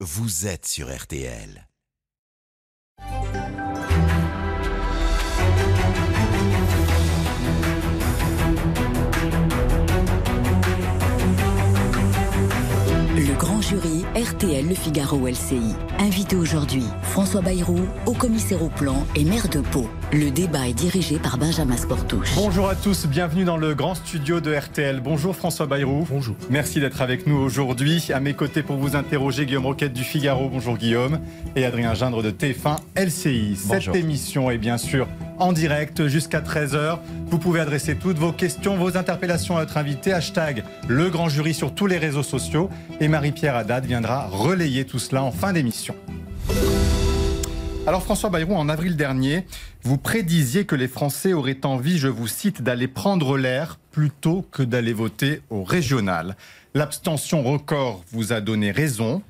vous êtes sur RTL. Jury RTL Le Figaro LCI. Invité aujourd'hui, François Bayrou, haut commissaire au plan et maire de Pau. Le débat est dirigé par Benjamin Sportouche. Bonjour à tous, bienvenue dans le grand studio de RTL. Bonjour François Bayrou. Bonjour. Merci d'être avec nous aujourd'hui. À mes côtés pour vous interroger, Guillaume Roquette du Figaro. Bonjour Guillaume. Et Adrien Gindre de TF1 LCI. Bonjour. Cette émission est bien sûr en direct jusqu'à 13h. Vous pouvez adresser toutes vos questions, vos interpellations à notre invité. Hashtag le grand jury sur tous les réseaux sociaux. Et Marie-Pierre Haddad viendra relayer tout cela en fin d'émission. Alors François Bayrou, en avril dernier, vous prédisiez que les Français auraient envie, je vous cite, d'aller prendre l'air plutôt que d'aller voter au régional. L'abstention record vous a donné raison,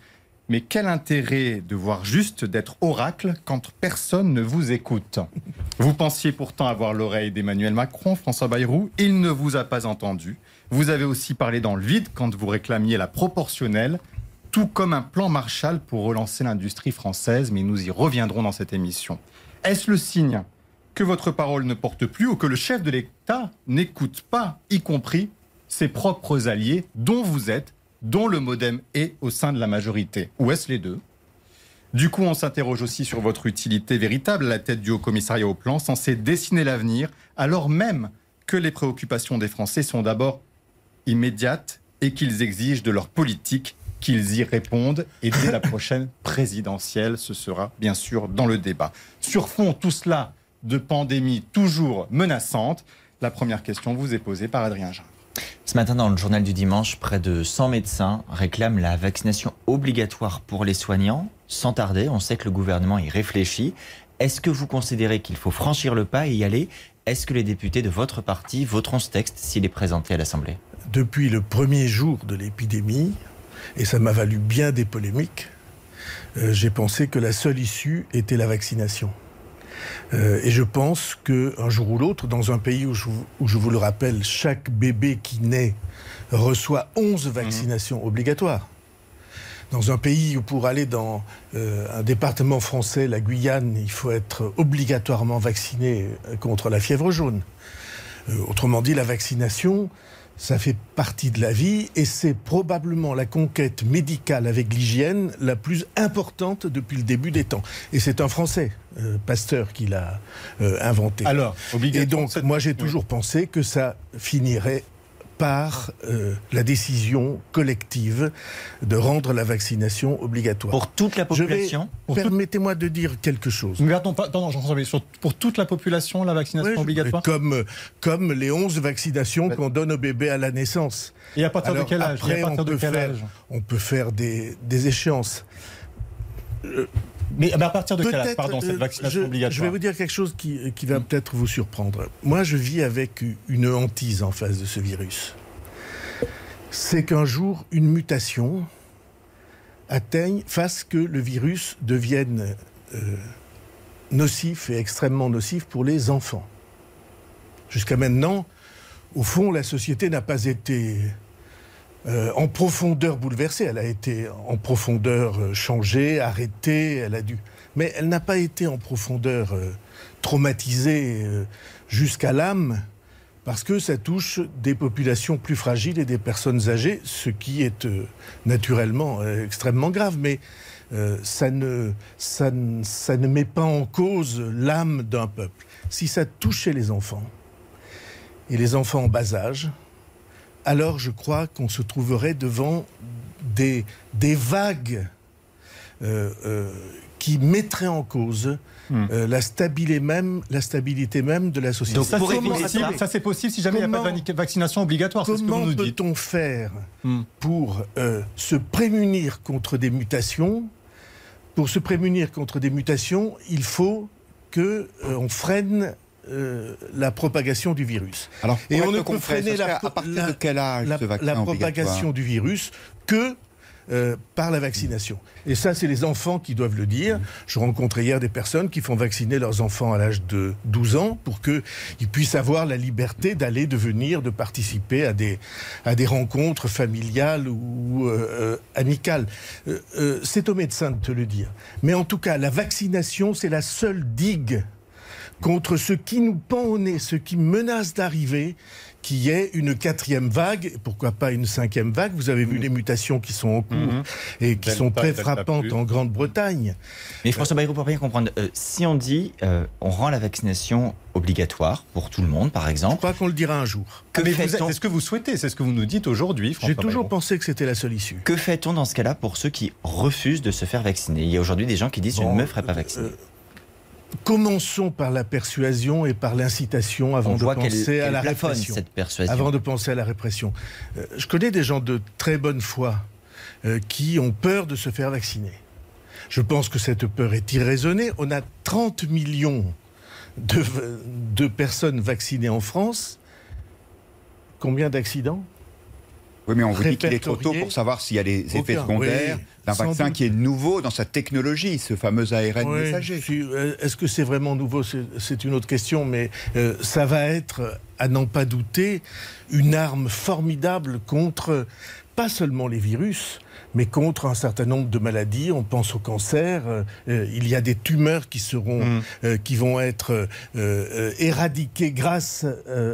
mais quel intérêt de voir juste d'être oracle quand personne ne vous écoute? Vous pensiez pourtant avoir l'oreille d'Emmanuel Macron, François Bayrou, il ne vous a pas entendu. Vous avez aussi parlé dans le vide quand vous réclamiez la proportionnelle tout comme un plan Marshall pour relancer l'industrie française, mais nous y reviendrons dans cette émission. Est-ce le signe que votre parole ne porte plus ou que le chef de l'État n'écoute pas, y compris ses propres alliés, dont vous êtes, dont le modem est au sein de la majorité? Ou est-ce les deux? Du coup, on s'interroge aussi sur votre utilité véritable à la tête du Haut Commissariat au Plan, censé dessiner l'avenir, alors même que les préoccupations des Français sont d'abord immédiates et qu'ils exigent de leur politique qu'ils y répondent. Et dès la prochaine présidentielle, ce sera bien sûr dans le débat. Sur fond, tout cela de pandémie toujours menaçante, la première question vous est posée par Adrien Jean. Ce matin, dans le journal du dimanche, près de 100 médecins réclament la vaccination obligatoire pour les soignants. Sans tarder, on sait que le gouvernement y réfléchit. Est-ce que vous considérez qu'il faut franchir le pas et y aller? Est-ce que les députés de votre parti voteront ce texte s'il est présenté à l'Assemblée? Depuis le premier jour de l'épidémie, et ça m'a valu bien des polémiques, euh, j'ai pensé que la seule issue était la vaccination. Euh, et je pense qu'un jour ou l'autre, dans un pays où je, où je, vous le rappelle, chaque bébé qui naît reçoit 11 vaccinations mmh. obligatoires. Dans un pays où pour aller dans euh, un département français, la Guyane, il faut être obligatoirement vacciné contre la fièvre jaune. Euh, autrement dit, la vaccination, ça fait partie de la vie et c'est probablement la conquête médicale avec l'hygiène la plus importante depuis le début des temps. Et c'est un Français, euh, Pasteur, qui l'a euh, inventé. Alors, et donc, moi j'ai toujours oui. pensé que ça finirait par euh, la décision collective de rendre la vaccination obligatoire. Pour toute la population Permettez-moi de dire quelque chose. Mais attends, attends Jean-François, sur, pour toute la population, la vaccination oui, obligatoire comme, comme les 11 vaccinations qu'on donne aux bébés à la naissance. Et à partir Alors, de quel âge, après, on, peut quel faire, âge on peut faire des, des échéances. Euh, mais, à partir de quel âge, pardon, cette vaccination je, obligatoire Je vais vous dire quelque chose qui, qui va peut-être vous surprendre. Moi, je vis avec une hantise en face de ce virus c'est qu'un jour, une mutation atteigne, fasse que le virus devienne euh, nocif et extrêmement nocif pour les enfants. Jusqu'à maintenant, au fond, la société n'a pas été euh, en profondeur bouleversée, elle a été en profondeur euh, changée, arrêtée, elle a dû... Mais elle n'a pas été en profondeur euh, traumatisée jusqu'à l'âme, parce que ça touche des populations plus fragiles et des personnes âgées, ce qui est naturellement extrêmement grave. Mais ça, ne, ça, ne, ça ne met pas en cause l'âme d'un peuple. Si ça touchait les enfants, et les enfants en bas âge, alors je crois qu'on se trouverait devant des, des vagues qui mettraient en cause Hmm. Euh, la, stabilité même, la stabilité même de la société. Donc ça, c'est possible, ça, c'est possible si jamais comment, il n'y a pas de vaccination obligatoire. Comment peut-on faire hmm. pour euh, se prémunir contre des mutations? Pour se prémunir contre des mutations, il faut que euh, on freine euh, la propagation du virus. Alors, et on ne peut freiner la, à partir de quel âge la, ce vaccin la propagation du virus que euh, par la vaccination. Et ça, c'est les enfants qui doivent le dire. Je rencontrais hier des personnes qui font vacciner leurs enfants à l'âge de 12 ans pour qu'ils puissent avoir la liberté d'aller, de venir, de participer à des, à des rencontres familiales ou euh, amicales. c'est au médecin de te le dire. Mais en tout cas, la vaccination, c'est la seule digue contre ce qui nous pend au nez, ce qui menace d'arriver, qui est une quatrième vague, pourquoi pas une cinquième vague. Vous avez vu mm. les mutations qui sont en cours mm-hmm. et qui sont très frappantes en Grande-Bretagne. Mais François Bayrou, pour bien comprendre, euh, si on dit euh, on rend la vaccination obligatoire pour tout le monde, par exemple. Je crois qu'on le dira un jour. Que c'est ce que vous souhaitez, c'est ce que vous nous dites aujourd'hui. J'ai toujours pensé que c'était la seule issue. Que fait-on dans ce cas-là pour ceux qui refusent de se faire vacciner? Il y a aujourd'hui des gens qui disent je ne me ferai pas vacciner. Euh, Commençons par la persuasion et par l'incitation avant de penser à la répression. Avant de penser à la répression. Euh, je connais des gens de très bonne foi euh, qui ont peur de se faire vacciner. Je pense que cette peur est irraisonnée. On a 30 millions de, de personnes vaccinées en France. Combien d'accidents? Oui, mais on vous dit qu'il est trop tôt pour savoir s'il y a des effets secondaires d'un vaccin qui est nouveau dans sa technologie, ce fameux ARN messager. Euh, est-ce que c'est vraiment nouveau? C'est une autre question, mais euh, ça va être, à n'en pas douter, une arme formidable contre pas seulement les virus, mais contre un certain nombre de maladies. On pense au cancer. Euh, euh, il y a des tumeurs qui seront, mm. euh, qui vont être éradiquées grâce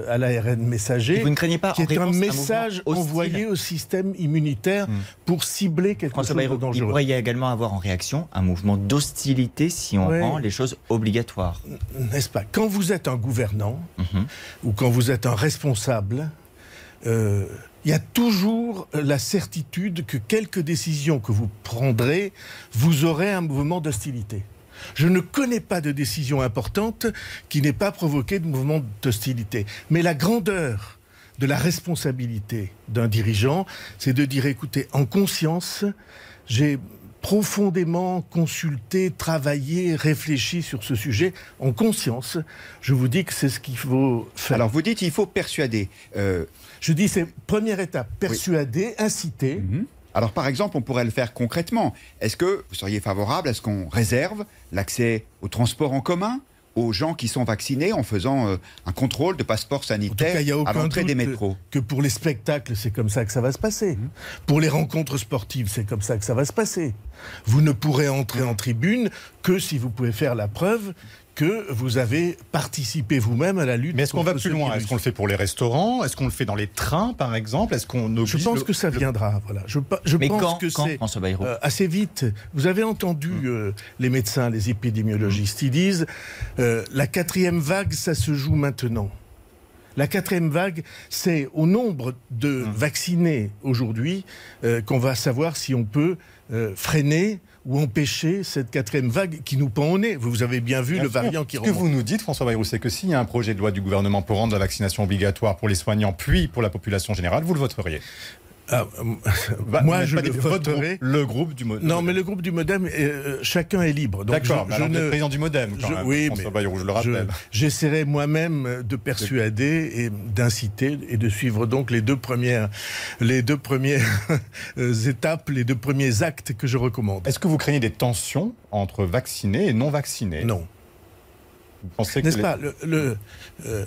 à l'ARN messager. vous ne craignez pas qui est un message envoyé au système immunitaire mm. pour cibler quelque chose de dangereux. Il pourrait y également avoir en réaction un mouvement d'hostilité si on rend les choses obligatoires. N'est-ce pas? Quand vous êtes un gouvernant mm-hmm. ou quand vous êtes un responsable, il y a toujours la certitude que quelques décisions que vous prendrez, vous aurez un mouvement d'hostilité. Je ne connais pas de décision importante qui n'ait pas provoqué de mouvement d'hostilité. Mais la grandeur de la responsabilité d'un dirigeant, c'est de dire, écoutez, en conscience, j'ai profondément consulté, travaillé, réfléchi sur ce sujet en conscience. Je vous dis que c'est ce qu'il faut faire. Alors vous dites qu'il faut persuader. Euh, je dis, c'est première étape, persuader, inciter. Mhm. Alors par exemple, on pourrait le faire concrètement. Est-ce que vous seriez favorable à ce qu'on réserve l'accès au transport en commun? Aux gens qui sont vaccinés en faisant euh, un contrôle de passeport sanitaire à l'entrée des métros. Que pour les spectacles, c'est comme ça que ça va se passer. Mhm. Pour les rencontres sportives, c'est comme ça que ça va se passer. Vous ne pourrez entrer en tribune que si vous pouvez faire la preuve que vous avez participé vous-même à la lutte. Mais est-ce qu'on va plus loin? Est-ce qu'on le fait pour les restaurants? Est-ce qu'on le fait dans les trains, par exemple? Est-ce qu'on Je pense que ça viendra. Voilà. Je, je Mais pense quand, que c'est euh, assez vite. Vous avez entendu hum. euh, les médecins, les épidémiologistes, ils disent euh, la quatrième vague, ça se joue maintenant. La quatrième vague, c'est au nombre de hum. vaccinés aujourd'hui qu'on va savoir si on peut freiner ou empêcher cette quatrième vague qui nous pend au nez. Vous avez bien vu le variant qui remonte. Ce que vous nous dites, François Bayrou, c'est que s'il y a un projet de loi du gouvernement pour rendre la vaccination obligatoire pour les soignants, puis pour la population générale, vous le voteriez ah, bah, moi, je le voterai. le groupe du Modem. Non, mais le groupe du Modem, euh, chacun est libre. D'accord, je, je ne... président du Modem, quand même, oui, Bayrou, je le rappelle. J'essaierai moi-même de persuader et d'inciter et de suivre donc les deux premières, les deux premières étapes, les deux premiers actes que je recommande. Est-ce que vous craignez des tensions entre vaccinés et non vaccinés Non. N'est-ce pas? Le, euh,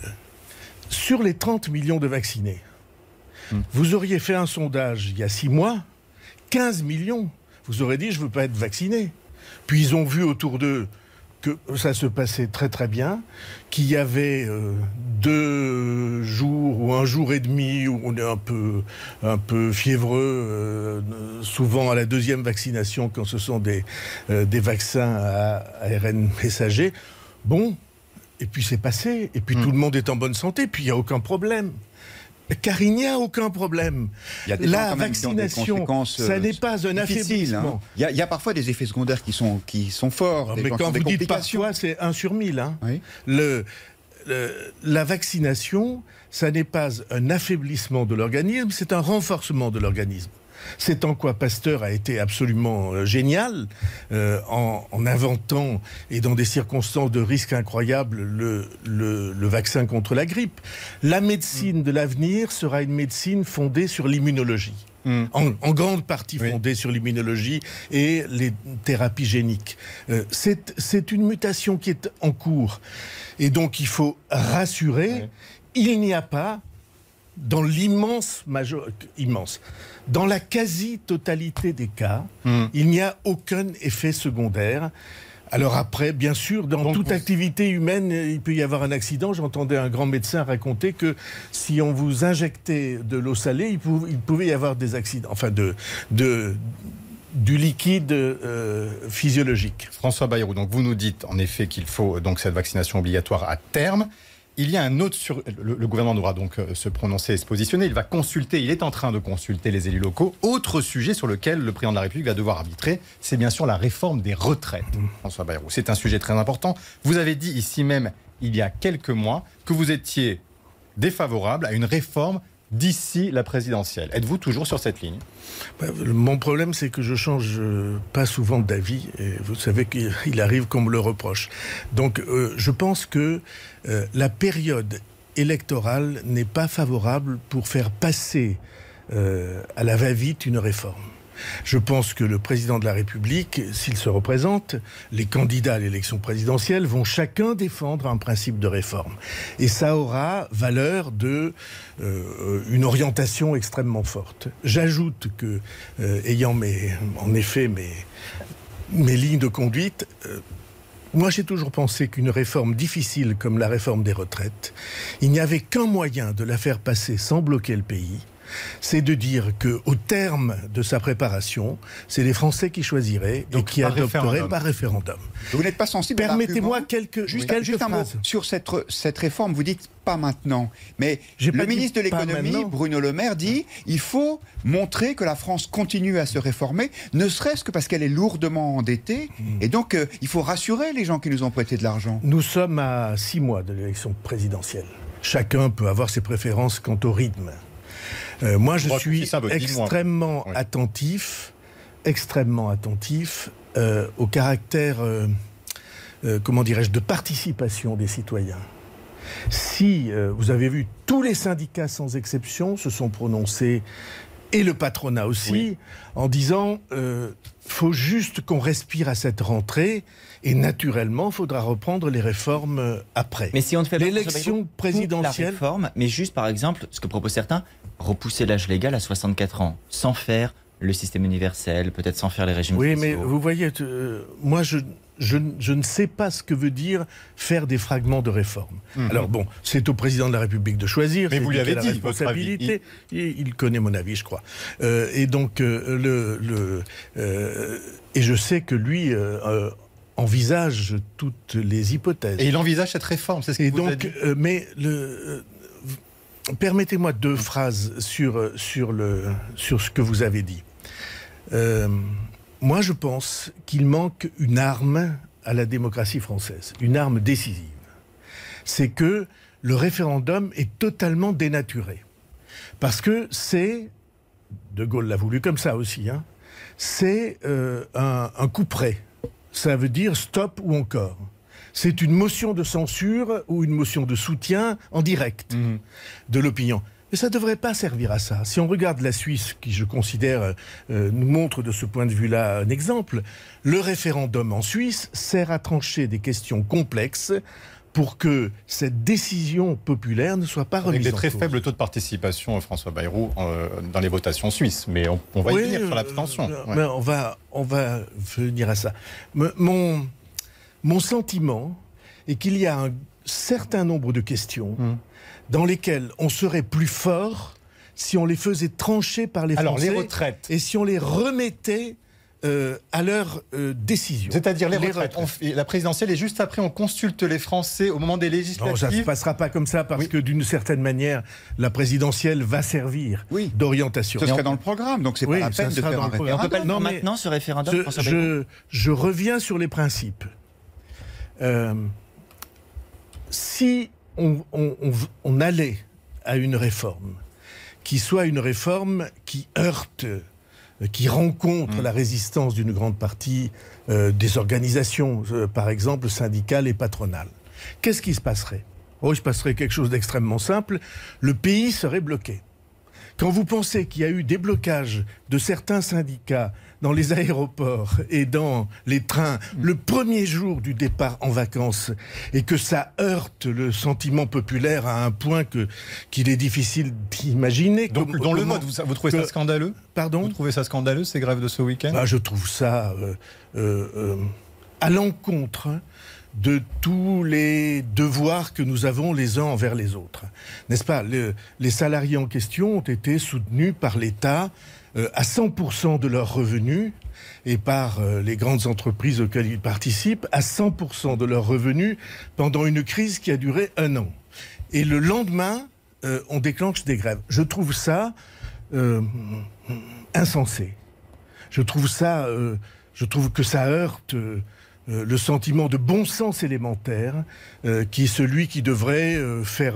Sur les 30 millions de vaccinés, vous auriez fait un sondage il y a six mois, 15 millions. Vous aurez dit, je ne veux pas être vacciné. Puis ils ont vu autour d'eux que ça se passait très très bien, qu'il y avait euh, deux jours ou un jour et demi où on est un peu, un peu fiévreux, euh, souvent à la deuxième vaccination quand ce sont des, euh, des vaccins à ARN messager. Bon, et puis c'est passé, et puis mm. tout le monde est en bonne santé, puis il n'y a aucun problème. Car il n'y a aucun problème. la vaccination, ça n'est pas un affaiblissement. Hein. Il, y a, parfois des effets secondaires qui sont, qui sont forts. mais quand vous dites parfois, c'est 1 sur 1000. Hein. Le, la vaccination, ça n'est pas un affaiblissement de l'organisme, c'est un renforcement de l'organisme. C'est en quoi Pasteur a été absolument euh, génial euh, en, inventant et dans des circonstances de risque incroyables le, le, vaccin contre la grippe. La médecine de l'avenir sera une médecine fondée sur l'immunologie. hmm. en, grande partie fondée sur l'immunologie et les thérapies géniques. Euh, c'est une mutation qui est en cours. Et donc il faut rassurer, il n'y a pas, dans l'immense immense, dans la quasi-totalité des cas, hmm. il n'y a aucun effet secondaire. Alors après, bien sûr, dans toute activité humaine, il peut y avoir un accident. J'entendais un grand médecin raconter que si on vous injectait de l'eau salée, il pouvait, y avoir des accidents, enfin de, du liquide euh, physiologique. François Bayrou, donc vous nous dites en effet qu'il faut donc cette vaccination obligatoire à terme. Il y a un autre sur le, gouvernement devra donc euh, se prononcer et se positionner. Il va consulter, il est en train de consulter les élus locaux. Autre sujet sur lequel le président de la République va devoir arbitrer, c'est bien sûr la réforme des retraites. Mmh. François Bayrou, c'est un sujet très important. Vous avez dit ici même il y a quelques mois que vous étiez défavorable à une réforme d'ici la présidentielle. Êtes-vous toujours sur cette ligne? Bah, Mon problème, c'est que je change euh, pas souvent d'avis. Et vous savez qu'il arrive qu'on me le reproche. Donc, euh, je pense que euh, la période électorale n'est pas favorable pour faire passer à la va-vite une réforme. Je pense que le président de la République, s'il se représente, les candidats à l'élection présidentielle vont chacun défendre un principe de réforme. Et ça aura valeur de euh, une orientation extrêmement forte. J'ajoute que, euh, ayant mes, en effet mes, mes lignes de conduite, euh, moi, j'ai toujours pensé qu'une réforme difficile comme la réforme des retraites, il n'y avait qu'un moyen de la faire passer sans bloquer le pays, c'est de dire qu'au terme de sa préparation, c'est les Français qui choisiraient et qui adopteraient par référendum. Vous n'êtes pas sensible Permettez-moi quelques, juste, un mot sur cette, cette réforme. Vous dites pas maintenant, mais le ministre de l'économie, Bruno Le Maire, dit il faut montrer que la France continue à se réformer, ne serait-ce que parce qu'elle est lourdement endettée, hmm. et donc euh, il faut rassurer les gens qui nous ont prêté de l'argent. Nous sommes à six mois de l'élection présidentielle. Chacun peut avoir ses préférences quant au rythme. Euh, moi, je suis extrêmement attentif, extrêmement attentif euh, au caractère, euh, comment dirais-je, de participation des citoyens. Si vous avez vu, tous les syndicats sans exception se sont prononcés et le patronat aussi, en disant euh, faut juste qu'on respire à cette rentrée et naturellement, il faudra reprendre les réformes après. Mais si on fait l'élection présidentielle, la réforme, mais juste par exemple, ce que proposent certains, repousser l'âge légal à 64 ans, sans faire le système universel, peut-être sans faire les régimes Oui, mais vous voyez, euh, moi je, je, ne sais pas ce que veut dire faire des fragments de réforme. Mhm. Alors bon, c'est au président de la République de choisir. Mais vous lui avez dit responsabilité. Il... il... connaît mon avis, je crois. Euh, et donc euh, le, le et je sais que lui envisage toutes les hypothèses. Et il envisage cette réforme, c'est ce qu'il vous donc, a dit. mais le permettez-moi deux phrases sur, sur, le, sur ce que vous avez dit. Moi, je pense qu'il manque une arme à la démocratie française, une arme décisive. C'est que le référendum est totalement dénaturé. Parce que c'est, De Gaulle l'a voulu comme ça aussi, hein, c'est euh, un, un coup près. Ça veut dire stop ou encore c'est une motion de censure ou une motion de soutien en direct mhm. de l'opinion. Mais ça ne devrait pas servir à ça. Si on regarde la Suisse, qui je considère euh, nous montre de ce point de vue-là un exemple, le référendum en Suisse sert à trancher des questions complexes pour que cette décision populaire ne soit pas remise Avec des très faibles taux de participation, François Bayrou, euh, dans les votations suisses. Mais on, va y venir sur l'abstention. Euh, on, va, on va venir à ça. Mon, mon sentiment est qu'il y a un certain nombre de questions mmh. dans lesquelles on serait plus fort si on les faisait trancher par les Alors, les retraites. Et si on les remettait euh, à leur euh, décision. C'est-à-dire les, retraites. la présidentielle est juste après, on consulte les Français au moment des législatives. Non, ça ne se passera pas comme ça parce que d'une certaine manière, la présidentielle va servir d'orientation. Ce serait dans le programme, donc c'est pas la peine de faire un référendum. On peut pas le maintenant ce référendum. je, je reviens sur les principes. Euh, si on, allait à une réforme qui soit une réforme qui heurte, euh, qui rencontre mm. la résistance d'une grande partie euh, des organisations, par exemple syndicales et patronales, qu'est-ce qui se passerait? Oh, il se passerait quelque chose d'extrêmement simple. Le pays serait bloqué. quand vous pensez qu'il y a eu des blocages de certains syndicats dans les aéroports et dans les trains le premier jour du départ en vacances et que ça heurte le sentiment populaire à un point que qu'il est difficile d'imaginer. Donc, dans le vote, vous, trouvez ça scandaleux? Pardon? Vous trouvez ça scandaleux ces grèves de ce week-end? Bah, Je trouve ça euh, euh, euh, à l'encontre de tous les devoirs que nous avons les uns envers les autres. N'est-ce pas? Les salariés en question ont été soutenus par l'État à 100% de leurs revenus et par euh, les grandes entreprises auxquelles ils participent à 100% de leurs revenus pendant une crise qui a duré un an. Et le lendemain, euh, on déclenche des grèves. Je trouve ça insensé. Je trouve ça, je trouve que ça heurte euh, le sentiment de bon sens élémentaire euh, qui est celui qui devrait euh, faire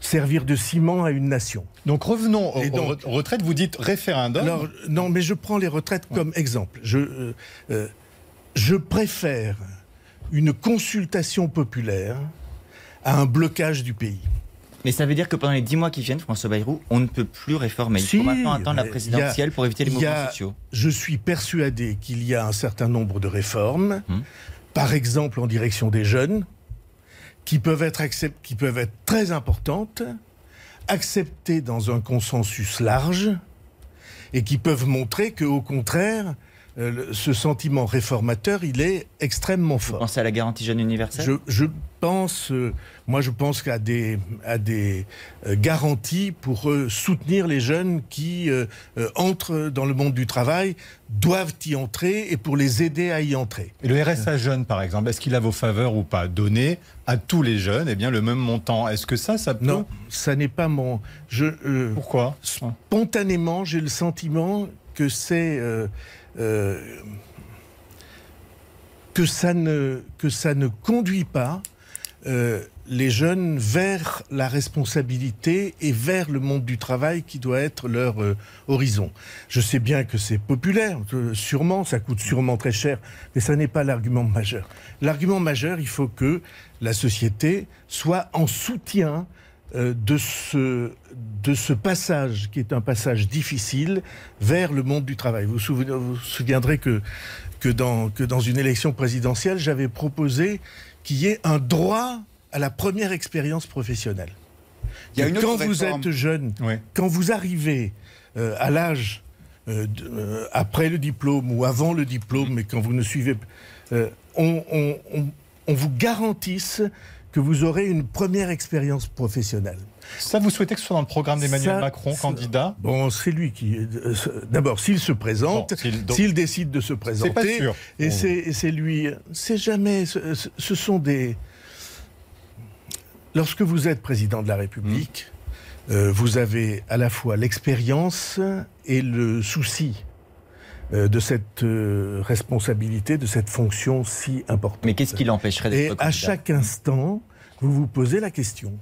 servir de ciment à une nation. Donc revenons aux, retraites. Vous dites référendum. non, mais je prends les retraites comme exemple. Je, je préfère une consultation populaire à un blocage du pays. Mais ça veut dire que pendant les dix mois qui viennent, François Bayrou, on ne peut plus réformer. Il faut maintenant attendre la présidentielle pour éviter les mouvements sociaux. Je suis persuadé qu'il y a un certain nombre de réformes, hum. par exemple en direction des jeunes, qui peuvent être, qui peuvent être très importantes, acceptées dans un consensus large, et qui peuvent montrer qu'au contraire, euh, ce sentiment réformateur, il est extrêmement fort. Vous pensez à la garantie jeune universelle je, pense, euh, moi je pense qu'à des, à des euh, garanties pour soutenir les jeunes qui entrent dans le monde du travail, doivent y entrer et pour les aider à y entrer. Et le RSA jeune, par exemple, est-ce qu'il a vos faveurs ou pas? Donner à tous les jeunes eh bien, le même montant. Est-ce que ça, ça peut... Non, ça n'est pas mon... Je, Pourquoi? Spontanément, j'ai le sentiment que c'est euh, que, ça ne, que ça ne conduit pas euh, les jeunes vers la responsabilité et vers le monde du travail qui doit être leur euh, horizon. Je sais bien que c'est populaire, sûrement, ça coûte sûrement très cher, mais ça n'est pas l'argument majeur. L'argument majeur, il faut que la société soit en soutien de, ce, de ce passage, qui est un passage difficile, vers le monde du travail. Vous vous, souviendrez que, que, dans, que dans une élection présidentielle, j'avais proposé qu'il y ait un droit à la première expérience professionnelle. Il y a une quand vous êtes jeune, quand vous arrivez euh, à l'âge euh, après le diplôme ou avant le diplôme, mais quand vous ne suivez, on, on, on vous garantisse que vous aurez une première expérience professionnelle. Ça, vous souhaitez que ce soit dans le programme d'Emmanuel Macron, candidat Bon, c'est lui qui. Euh, d'abord, s'il se présente, s'il décide de se présenter, pas sûr. et c'est lui. C'est jamais. Ce, sont des. Lorsque vous êtes président de la République, hmm. euh, vous avez à la fois l'expérience et le souci de cette euh, responsabilité, de cette fonction si importante. Mais qu'est-ce qui l'empêcherait d'être Et à chaque instant, vous vous posez la question.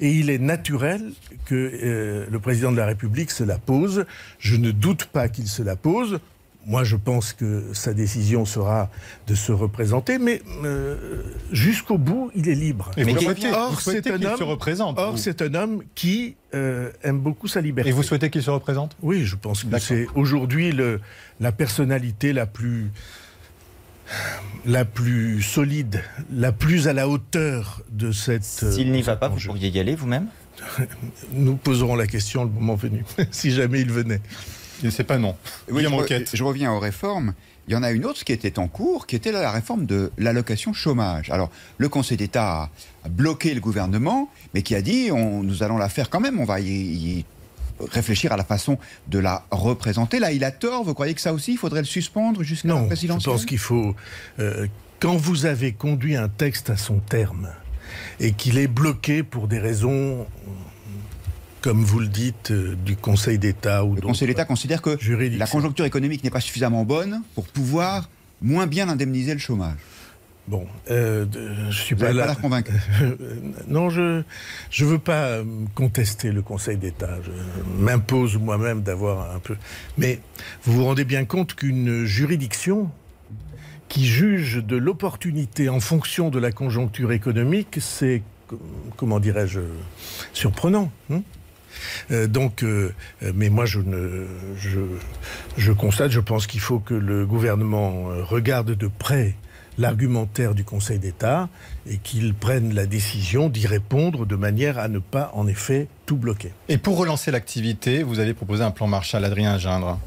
Et il est naturel que euh, le président de la République se la pose. Je ne doute pas qu'il se la pose. Moi, je pense que sa décision sera de se représenter, mais euh, jusqu'au bout, il est libre. Et mais or, c'est un homme. Se représente, or, c'est un homme qui euh, aime beaucoup sa liberté. Et vous souhaitez qu'il se représente? Oui, je pense que c'est aujourd'hui la personnalité la plus la plus solide, la plus à la hauteur de cette. S'il n'y va pas, vous pourriez y aller vous-même? Nous poserons la question le moment venu, si jamais il venait. Il ne sait pas non. Oui, je, je, reviens aux réformes. Il y en a une autre qui était en cours, qui était la réforme de l'allocation chômage. Alors, le Conseil d'État a bloqué le gouvernement, mais qui a dit on, nous allons la faire quand même, on va y, réfléchir à la façon de la représenter. Là, il a tort. Vous croyez que ça aussi, il faudrait le suspendre jusqu'à la présidentielle Je pense qu'il faut. Euh, quand vous avez conduit un texte à son terme et qu'il est bloqué pour des raisons comme vous le dites, euh, du Conseil d'État ou Le Conseil d'État considère que la conjoncture économique n'est pas suffisamment bonne pour pouvoir moins bien indemniser le chômage. Bon, euh, je suis pas là. Pas convaincre. non, je je veux pas euh, contester le Conseil d'État. Je m'impose moi-même d'avoir un peu. Mais vous vous rendez bien compte qu'une juridiction qui juge de l'opportunité en fonction de la conjoncture économique, c'est comment dirais-je surprenant. Hein? Donc, mais moi, je, ne, je, je constate, je pense qu'il faut que le gouvernement regarde de près l'argumentaire du Conseil d'État et qu'il prenne la décision d'y répondre de manière à ne pas, en effet, tout bloquer. Et pour relancer l'activité, vous avez proposé un plan Marshall, Adrien Gindre.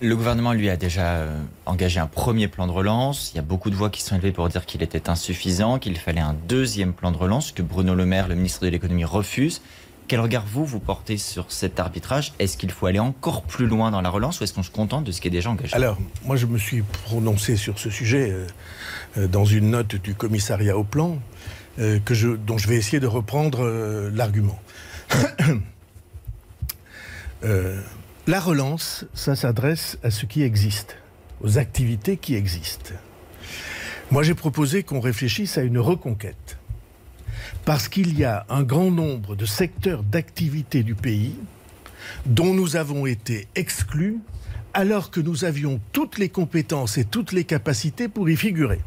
Le gouvernement, lui, a déjà euh, engagé un premier plan de relance. Il y a beaucoup de voix qui sont élevées pour dire qu'il était insuffisant, qu'il fallait un deuxième plan de relance, que Bruno Le Maire, le ministre de l'économie, refuse. Quel regard vous, vous portez sur cet arbitrage? Est-ce qu'il faut aller encore plus loin dans la relance ou est-ce qu'on se contente de ce qui est déjà engagé? Alors, moi je me suis prononcé sur ce sujet euh, euh, dans une note du commissariat au plan euh, que je, dont je vais essayer de reprendre l'argument. la relance, ça s'adresse à ce qui existe, aux activités qui existent. Moi j'ai proposé qu'on réfléchisse à une reconquête parce qu'il y a un grand nombre de secteurs d'activité du pays dont nous avons été exclus alors que nous avions toutes les compétences et toutes les capacités pour y figurer.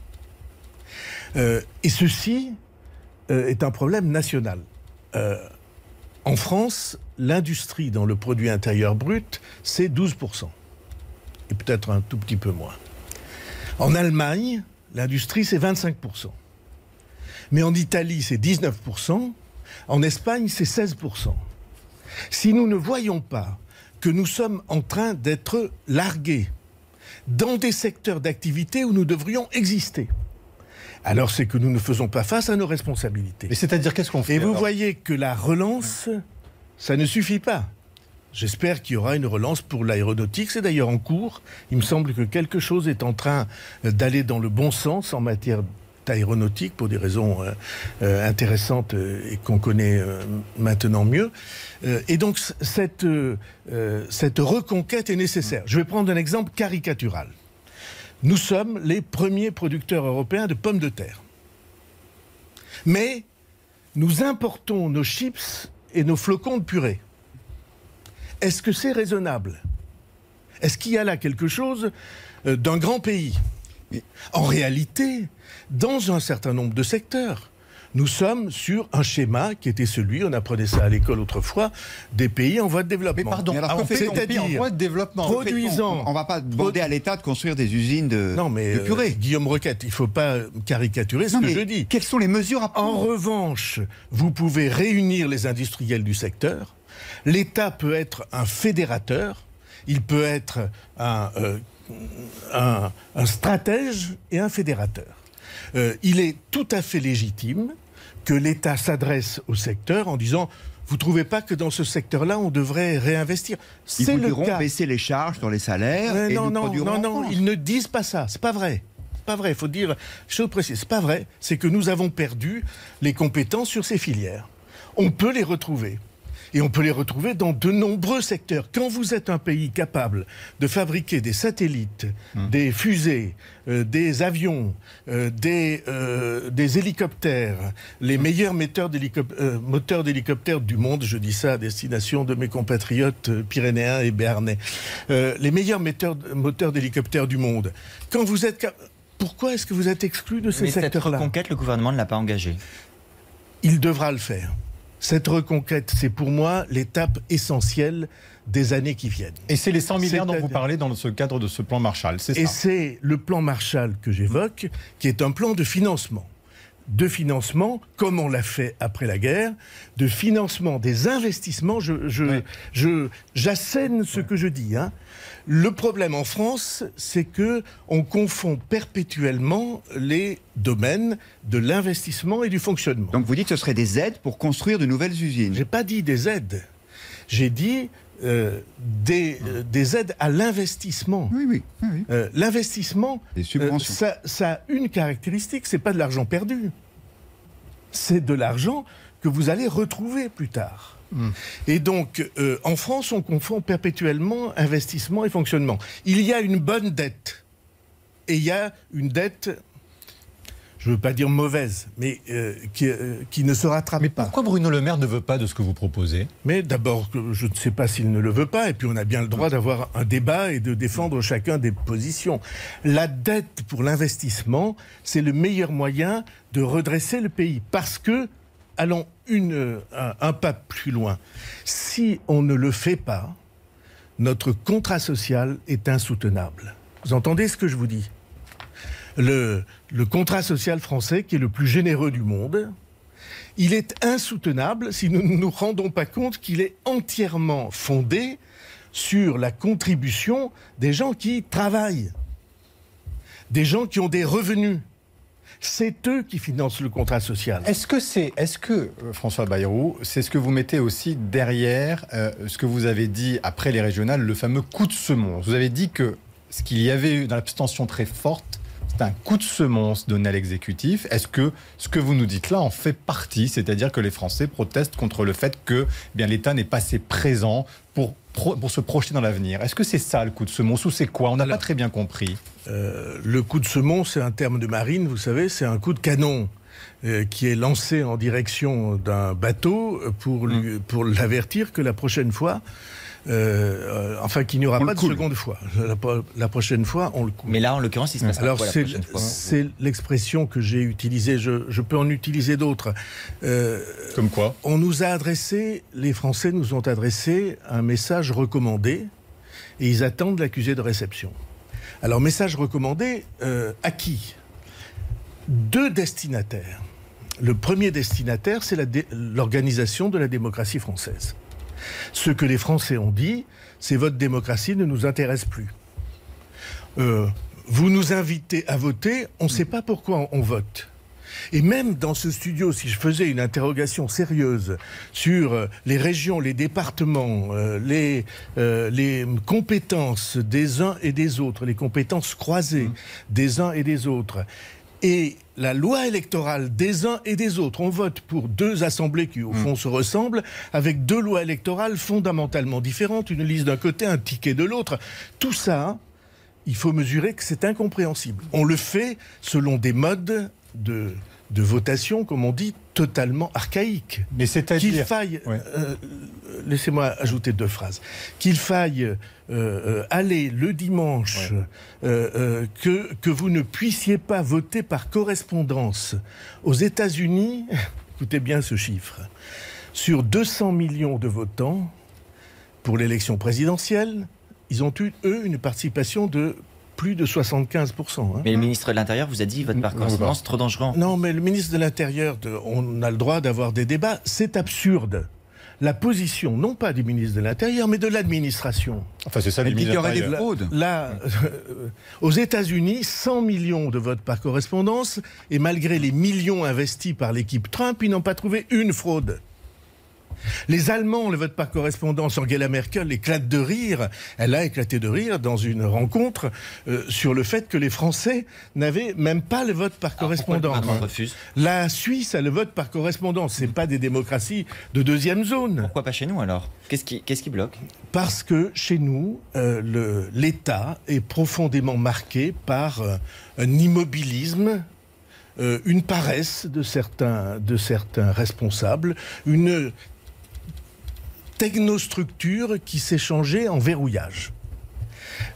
Euh, et ceci euh, est un problème national. Euh, en France, l'industrie dans le produit intérieur brut, c'est 12%. Et peut-être un tout petit peu moins. En Allemagne, l'industrie, c'est 25%. Mais en Italie, c'est 19%. En Espagne, c'est 16%. Si nous ne voyons pas que nous sommes en train d'être largués dans des secteurs d'activité où nous devrions exister, alors c'est que nous ne faisons pas face à nos responsabilités. Et c'est-à-dire qu'est-ce qu'on fait Et vous voyez que la relance, ça ne suffit pas. J'espère qu'il y aura une relance pour l'aéronautique. C'est d'ailleurs en cours. Il me semble que quelque chose est en train d'aller dans le bon sens en matière aéronautique pour des raisons euh, euh, intéressantes euh, et qu'on connaît maintenant mieux. et donc cette, cette reconquête est nécessaire. Je vais prendre un exemple caricatural. Nous sommes les premiers producteurs européens de pommes de terre. Mais nous importons nos chips et nos flocons de purée. Est-ce que c'est raisonnable? Est-ce qu'il y a là quelque chose d'un grand pays? En réalité, dans un certain nombre de secteurs. Nous sommes sur un schéma qui était celui, on apprenait ça à l'école autrefois, des pays en voie de développement. Mais pardon, c'est-à-dire en voie de développement. Produisant. On ne va pas demander à l'État de construire des usines de, non, mais, purée. Euh, Guillaume Requette, il ne faut pas caricaturer ce que je dis. Quelles sont les mesures à prendre En revanche, vous pouvez réunir les industriels du secteur. L'État peut être un fédérateur. Il peut être un, euh, un stratège et un fédérateur. Euh, il est tout à fait légitime que l'État s'adresse au secteur en disant vous ne trouvez pas que dans ce secteur-là, on devrait réinvestir? C'est le cas. baisser les charges dans les salaires et non, non, non, non, ils ne disent pas ça. C'est pas vrai. Pas vrai. Il faut dire chose précise. C'est pas vrai. C'est que nous avons perdu les compétences sur ces filières. On peut les retrouver. Et on peut les retrouver dans de nombreux secteurs. Quand vous êtes un pays capable de fabriquer des satellites, hum. des fusées, euh, des avions, euh, des, euh, des, hélicoptères, les hum. meilleurs moteurs d'hélicoptères du monde, je dis ça à destination de mes compatriotes pyrénéens et béarnais, les meilleurs moteurs, d'hélicoptères du monde. Quand vous êtes... Pourquoi est-ce que vous êtes exclu de ces secteurs-là Cette reconquête, le gouvernement ne l'a pas engagée. Il devra le faire. Cette reconquête, c'est pour moi l'étape essentielle des années qui viennent. Et c'est les 100 milliards dont vous parlez dans ce cadre de ce plan Marshall, c'est ça Et c'est le plan Marshall que j'évoque, qui est un plan de financement de financement, comme on l'a fait après la guerre, de financement des investissements. Je, je, j'assène ce que je dis. Hein. Le problème en France, c'est que on confond perpétuellement les domaines de l'investissement et du fonctionnement. Donc vous dites que ce serait des aides pour construire de nouvelles usines J'ai pas dit des aides. J'ai dit euh, des, euh, des, aides à l'investissement. Oui, oui. Euh, l'investissement, ça, ça, a une caractéristique, c'est pas de l'argent perdu. C'est de l'argent que vous allez retrouver plus tard. Hmm. Et donc, en France, on confond perpétuellement investissement et fonctionnement. Il y a une bonne dette. Et il y a une dette je ne veux pas dire mauvaise, mais euh, euh, qui, ne se rattrape mais Pourquoi Bruno Le Maire ne veut pas de ce que vous proposez? Mais d'abord, je ne sais pas s'il ne le veut pas, et puis on a bien le droit d'avoir un débat et de défendre chacun des positions. La dette pour l'investissement, c'est le meilleur moyen de redresser le pays, parce que allons un, pas plus loin. Si on ne le fait pas, notre contrat social est insoutenable. Vous entendez ce que je vous dis? Le contrat social français, qui est le plus généreux du monde, il est insoutenable si nous ne nous rendons pas compte qu'il est entièrement fondé sur la contribution des gens qui travaillent, des gens qui ont des revenus. C'est eux qui financent le contrat social. Est-ce que c'est, est-ce que euh, François Bayrou, c'est ce que vous mettez aussi derrière euh, ce que vous avez dit après les régionales, le fameux coup de semonce? Vous avez dit que ce qu'il y avait eu dans l'abstention très forte, c'est un coup de semonce donné à l'exécutif. Est-ce que ce que vous nous dites là en fait partie? C'est-à-dire que les Français protestent contre le fait que eh bien l'État n'est pas assez présent pour, pour se projeter dans l'avenir. Est-ce que c'est ça le coup de semonce ou c'est quoi? On n'a pas très bien compris. Euh, le coup de semonce, c'est un terme de marine, vous savez, c'est un coup de canon euh, qui est lancé en direction d'un bateau pour, lui, pour l'avertir que la prochaine fois, euh, enfin, qu'il n'y aura pas de seconde fois. La, prochaine fois, on le coule. Mais là, en l'occurrence, il se passe Alors, c'est l'expression que j'ai utilisée. Je, peux en utiliser d'autres. Euh, Comme quoi On nous a adressé, les Français nous ont adressé un message recommandé et ils attendent l'accusé de réception. Alors, message recommandé euh, à qui? Deux destinataires. Le premier destinataire, c'est l'organisation de la démocratie française. Ce que les Français ont dit, c'est votre démocratie ne nous intéresse plus. Euh, vous nous invitez à voter, on ne sait pas pourquoi on vote. Et même dans ce studio, si je faisais une interrogation sérieuse sur euh, les régions, les départements, euh, les, les compétences des uns et des autres, les compétences croisées mmh. des uns et des autres, et la loi électorale des uns et des autres. On vote pour deux assemblées qui, au hmm. fond, se ressemblent, avec deux lois électorales fondamentalement différentes, une liste d'un côté, un ticket de l'autre. Tout ça, il faut mesurer que c'est incompréhensible. On le fait selon des modes de, de votation, comme on dit, totalement archaïques. Mais c'est-à-dire... Qu'il faille... Euh, laissez-moi ajouter deux phrases. Qu'il faille euh, euh, aller le dimanche, que, que vous ne puissiez pas voter par correspondance aux États-Unis, écoutez bien ce chiffre, sur 200 millions de votants pour l'élection présidentielle, ils ont eu, eux, une participation de plus de 75%. Hein. Mais le ministre de l'Intérieur vous a dit votre par correspondance trop dangereux. Non, mais le ministre de l'Intérieur, on a le droit d'avoir des débats. C'est absurde. La position, non pas du ministre de l'Intérieur, mais de l'administration. Enfin, c'est ça, il y aurait des fraudes. Là, aux États-Unis, 100 millions de votes par correspondance, et malgré les millions investis par l'équipe Trump, ils n'ont pas trouvé une fraude. Les Allemands, le vote par correspondance, Angela Merkel éclate de rire. Elle a éclaté de rire dans une rencontre euh, sur le fait que les Français n'avaient même pas le vote par correspondance. La Suisse a le vote par correspondance. C'est pas des démocraties de deuxième zone. Pourquoi pas chez nous alors? Qu'est-ce qui, qui, bloque? Parce que chez nous, euh, l'État est profondément marqué par euh, un immobilisme une paresse de certains, de certains responsables, une technostructure qui s'est changée en verrouillage.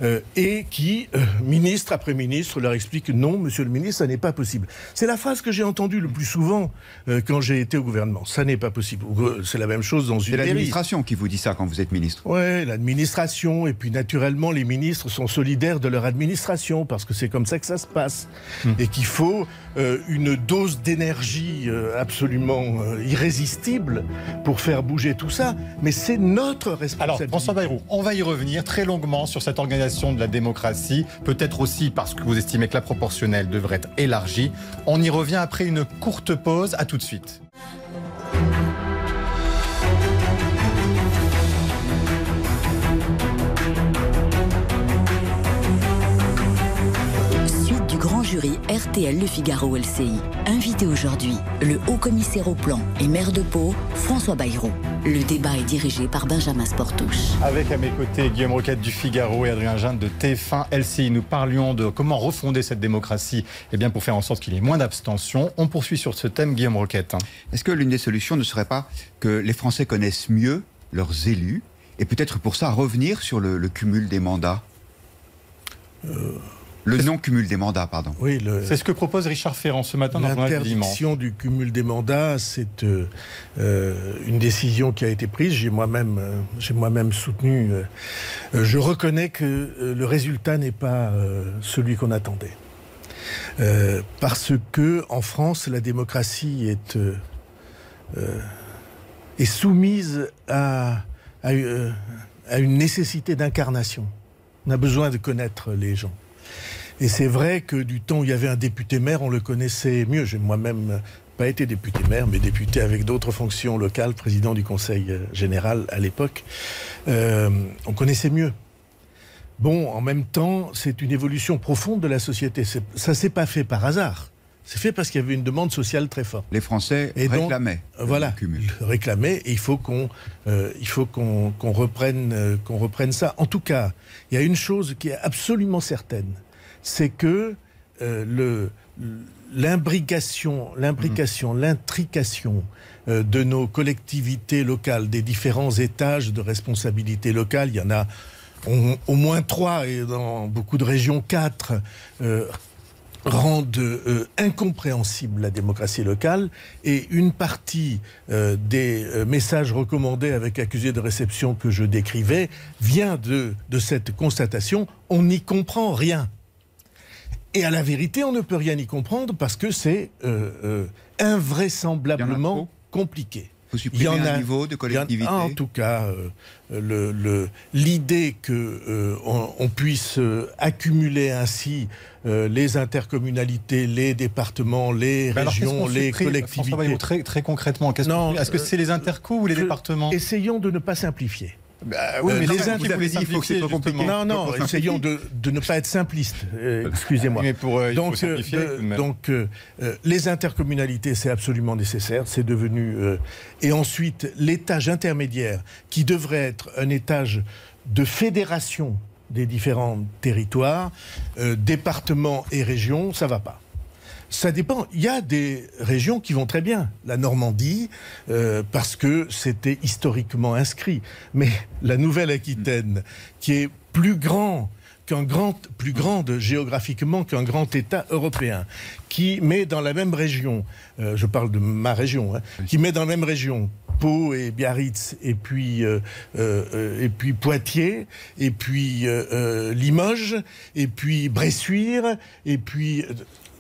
Euh, et qui, euh, ministre après ministre, leur explique non, monsieur le ministre, ça n'est pas possible. C'est la phrase que j'ai entendue le plus souvent euh, quand j'ai été au gouvernement. Ça n'est pas possible. C'est la même chose dans une. C'est l'administration qui vous dit ça quand vous êtes ministre. Oui, l'administration. Et puis naturellement, les ministres sont solidaires de leur administration parce que c'est comme ça que ça se passe. Hmm. Et qu'il faut une dose d'énergie absolument irrésistible pour faire bouger tout ça. Mais c'est notre responsabilité. Alors, François Bayrou, on va y revenir très longuement sur cette organisation de la démocratie, peut-être aussi parce que vous estimez que la proportionnelle devrait être élargie. On y revient après une courte pause. À tout de suite. Jury RTL Le Figaro LCI. Invité aujourd'hui, le haut commissaire au plan et maire de Pau, François Bayrou. Le débat est dirigé par Benjamin Sportouche. Avec à mes côtés Guillaume Roquette du Figaro et Adrien Jeanne de TF1 LCI. Nous parlions de comment refonder cette démocratie eh bien pour faire en sorte qu'il y ait moins d'abstention. On poursuit sur ce thème, Guillaume Roquette. Est-ce que l'une des solutions ne serait pas que les Français connaissent mieux leurs élus et peut-être pour ça revenir sur le, cumul des mandats? Euh, Le non-cumul des mandats, pardon. Oui, c'est ce que propose Richard Ferrand ce matin dans le L'interdiction du cumul des mandats, c'est euh, euh, une décision qui a été prise. J'ai moi-même, euh, j'ai moi-même soutenu. je reconnais que le résultat n'est pas celui qu'on attendait, parce que en France, la démocratie est est soumise à, à une nécessité d'incarnation. On a besoin de connaître les gens. Et c'est vrai que du temps où il y avait un député maire, on le connaissait mieux. J'ai moi-même pas été député maire, mais député avec d'autres fonctions locales, président du Conseil euh, général à l'époque. Euh, on connaissait mieux. Bon, en même temps, c'est une évolution profonde de la société. Ça s'est pas fait par hasard. C'est fait parce qu'il y avait une demande sociale très forte. Les Français réclamaient. voilà, réclamaient. Et il faut qu'on, euh, il faut qu'on reprenne, qu'on reprenne ça. En tout cas, il y a une chose qui est absolument certaine, c'est que euh, l'imbrication, l'imbrication, mmh. l'intrication euh, de nos collectivités locales, des différents étages de responsabilité locale, il y en a au moins trois et dans beaucoup de régions quatre, euh, rendent incompréhensible la démocratie locale et une partie des messages recommandés avec accusé de réception que je décrivais vient de, de cette constatation on n'y comprend rien. Et à la vérité, on ne peut rien y comprendre parce que c'est euh, euh, invraisemblablement compliqué. il y en a un niveau de collectivité. En, tout cas, euh, l'idée que on, puisse accumuler ainsi les intercommunalités, les départements, les régions, les collectivités. très, très concrètement, est-ce que c'est les intercos ou les départements? Essayons de ne pas simplifier. Bah, oui, mais les vous avez dit, il faut que c'est compliqué. Non, non, essayons de, de, ne pas être simplistes. Euh, excusez-moi. Mais pour, euh, donc, euh, donc les intercommunalités, c'est absolument nécessaire. C'est devenu. et ensuite, l'étage intermédiaire, qui devrait être un étage de fédération des différents territoires, départements et régions, ça va pas. Ça dépend. Il y a des régions qui vont très bien. La Normandie, euh, parce que c'était historiquement inscrit. Mais la Nouvelle-Aquitaine, qui est plus grand qu'un grand, plus grande géographiquement qu'un grand État européen, qui met dans la même région, euh, je parle de ma région, hein, qui met dans la même région Pau et Biarritz, et puis, euh, et puis Poitiers, et puis Limoges, et puis Bressuire, et puis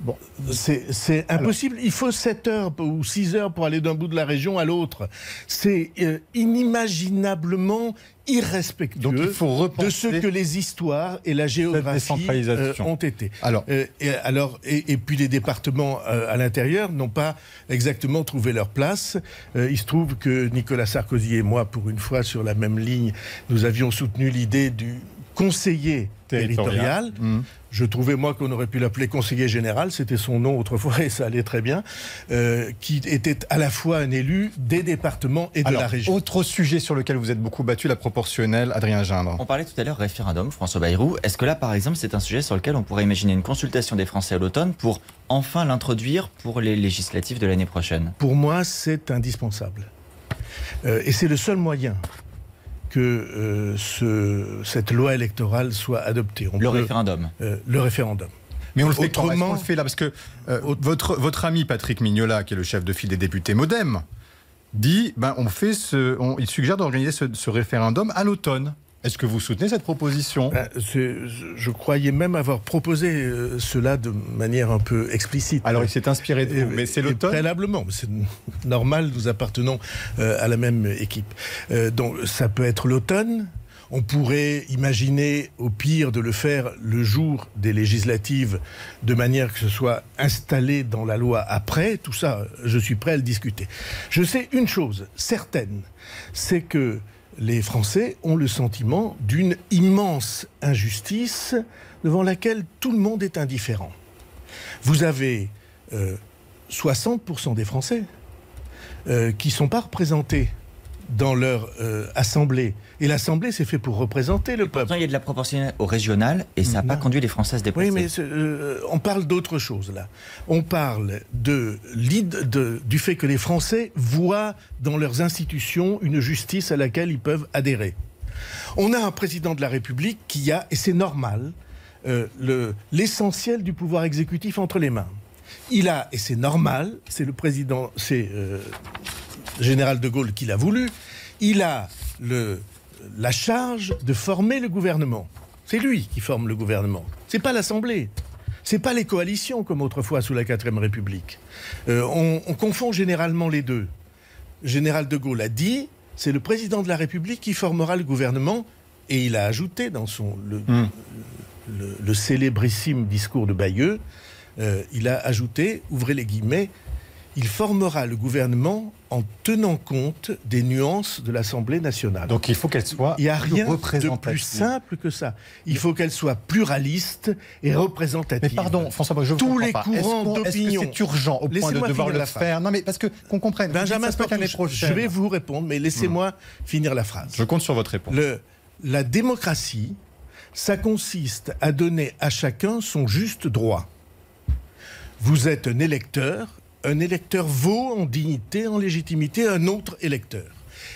Bon, c'est impossible. Il faut 7 heures ou 6 heures pour aller d'un bout de la région à l'autre. C'est euh, inimaginablement irrespectueux de ce que les histoires et la géographie euh, ont été. Alors, euh, et, alors et, puis les départements à l'intérieur n'ont pas exactement trouvé leur place. il se trouve que Nicolas Sarkozy et moi, pour une fois sur la même ligne, nous avions soutenu l'idée du conseiller territorial. Mmh. Je trouvais, moi, qu'on aurait pu l'appeler conseiller général, c'était son nom autrefois et ça allait très bien, euh, qui était à la fois un élu des départements et de la région. Autre sujet sur lequel vous êtes beaucoup battu, la proportionnelle, Adrien Gindre. On parlait tout à l'heure référendum, François Bayrou. Est-ce que là, par exemple, c'est un sujet sur lequel on pourrait imaginer une consultation des Français à l'automne pour enfin l'introduire pour les législatives de l'année prochaine? Pour moi, c'est indispensable. Euh, et c'est le seul moyen que euh, ce, cette loi électorale soit adoptée. le référendum. Euh, le référendum. Mais on le fait autrement. On le fait là parce que euh, votre, votre ami Patrick Mignola, qui est le chef de file des députés MoDem, dit ben on fait ce, il suggère d'organiser ce, ce référendum à l'automne. Est-ce que vous soutenez cette proposition? Ben, Je croyais même avoir proposé euh, cela de manière un peu explicite. Alors il s'est inspiré de vous, mais c'est l'automne Préalablement, c'est normal, nous appartenons euh, à la même équipe. Euh, donc ça peut être l'automne, on pourrait imaginer, au pire, de le faire le jour des législatives, de manière que ce soit installé dans la loi après. Tout ça, je suis prêt à le discuter. Je sais une chose certaine, c'est que les Français ont le sentiment d'une immense injustice devant laquelle tout le monde est indifférent. Vous avez 60% euh, des Français euh, qui ne sont pas représentés dans leur euh, assemblée. Et l'Assemblée, c'est fait pour représenter le peuple. il y a de la proportionnelle au régional et ça n'a pas conduit les Français à se déplacer. Oui, mais euh, on parle d'autre chose là. On parle de, de, du fait que les Français voient dans leurs institutions une justice à laquelle ils peuvent adhérer. On a un président de la République qui a, et c'est normal, l'essentiel du pouvoir exécutif entre les mains. Il a, et c'est normal, c'est le président, c'est général de Gaulle qui l'a voulu, il a le, la charge de former le gouvernement. C'est lui qui forme le gouvernement. C'est pas l'Assemblée. C'est pas les coalitions comme autrefois sous la 4 République. Euh, on, confond généralement les deux. Général de Gaulle a dit c'est le président de la République qui formera le gouvernement et il a ajouté dans son le, hmm. célébrissime discours de Bayeux, euh, il a ajouté, ouvrez les guillemets, il formera le gouvernement en tenant compte des nuances de l'Assemblée nationale. Donc il faut qu'elle soit Il n'y a rien de plus simple que ça. Il faut qu'elle soit pluraliste et représentative. Mais pardon, François, je Tous les pas. courants d'opinion. C'est urgent au point de devoir le faire Non, mais parce que qu'on comprenne. Benjamin je vais vous répondre, mais laissez-moi hmm. finir la phrase. Je compte sur votre réponse. Le, la démocratie, ça consiste à donner à chacun son juste droit. Vous êtes un électeur, un électeur vaut en dignité, en légitimité un autre électeur.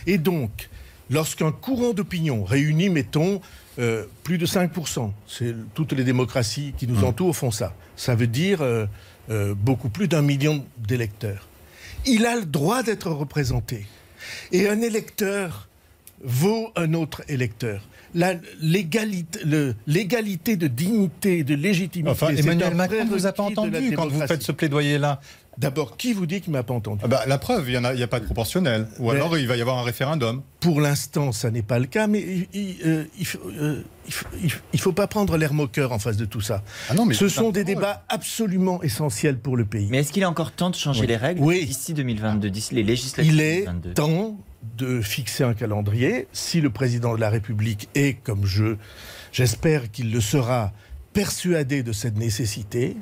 Et donc, lorsqu'un courant d'opinion réunit, mettons, euh, plus de 5%, c'est toutes les démocraties qui nous mmh. entourent font ça, ça veut dire euh, euh, beaucoup plus d'un million d'électeurs. Il a le droit d'être représenté. Et un électeur vaut un autre électeur. L'égalité de dignité, de légitimité. Enfin, Emmanuel Macron ne vous a pas entendu quand vous faites ce plaidoyer-là. D'abord, qui vous dit qu'il ne m'a pas entendu ah bah, La preuve, il n'y a, a, pas de proportionnel. Ou alors il va y avoir un référendum. Pour l'instant, ça n'est pas le cas, mais il ne euh, faut, pas prendre l'air moqueur en face de tout ça. Ah non, mais Ce sont des débats absolument essentiels pour le pays. Mais est-ce qu'il est encore temps de changer les règles oui. d'ici 2022, d'ici les législatives Il est temps de fixer un calendrier. Si le président de la République est, comme je, j'espère qu'il le sera, persuadé de cette nécessité,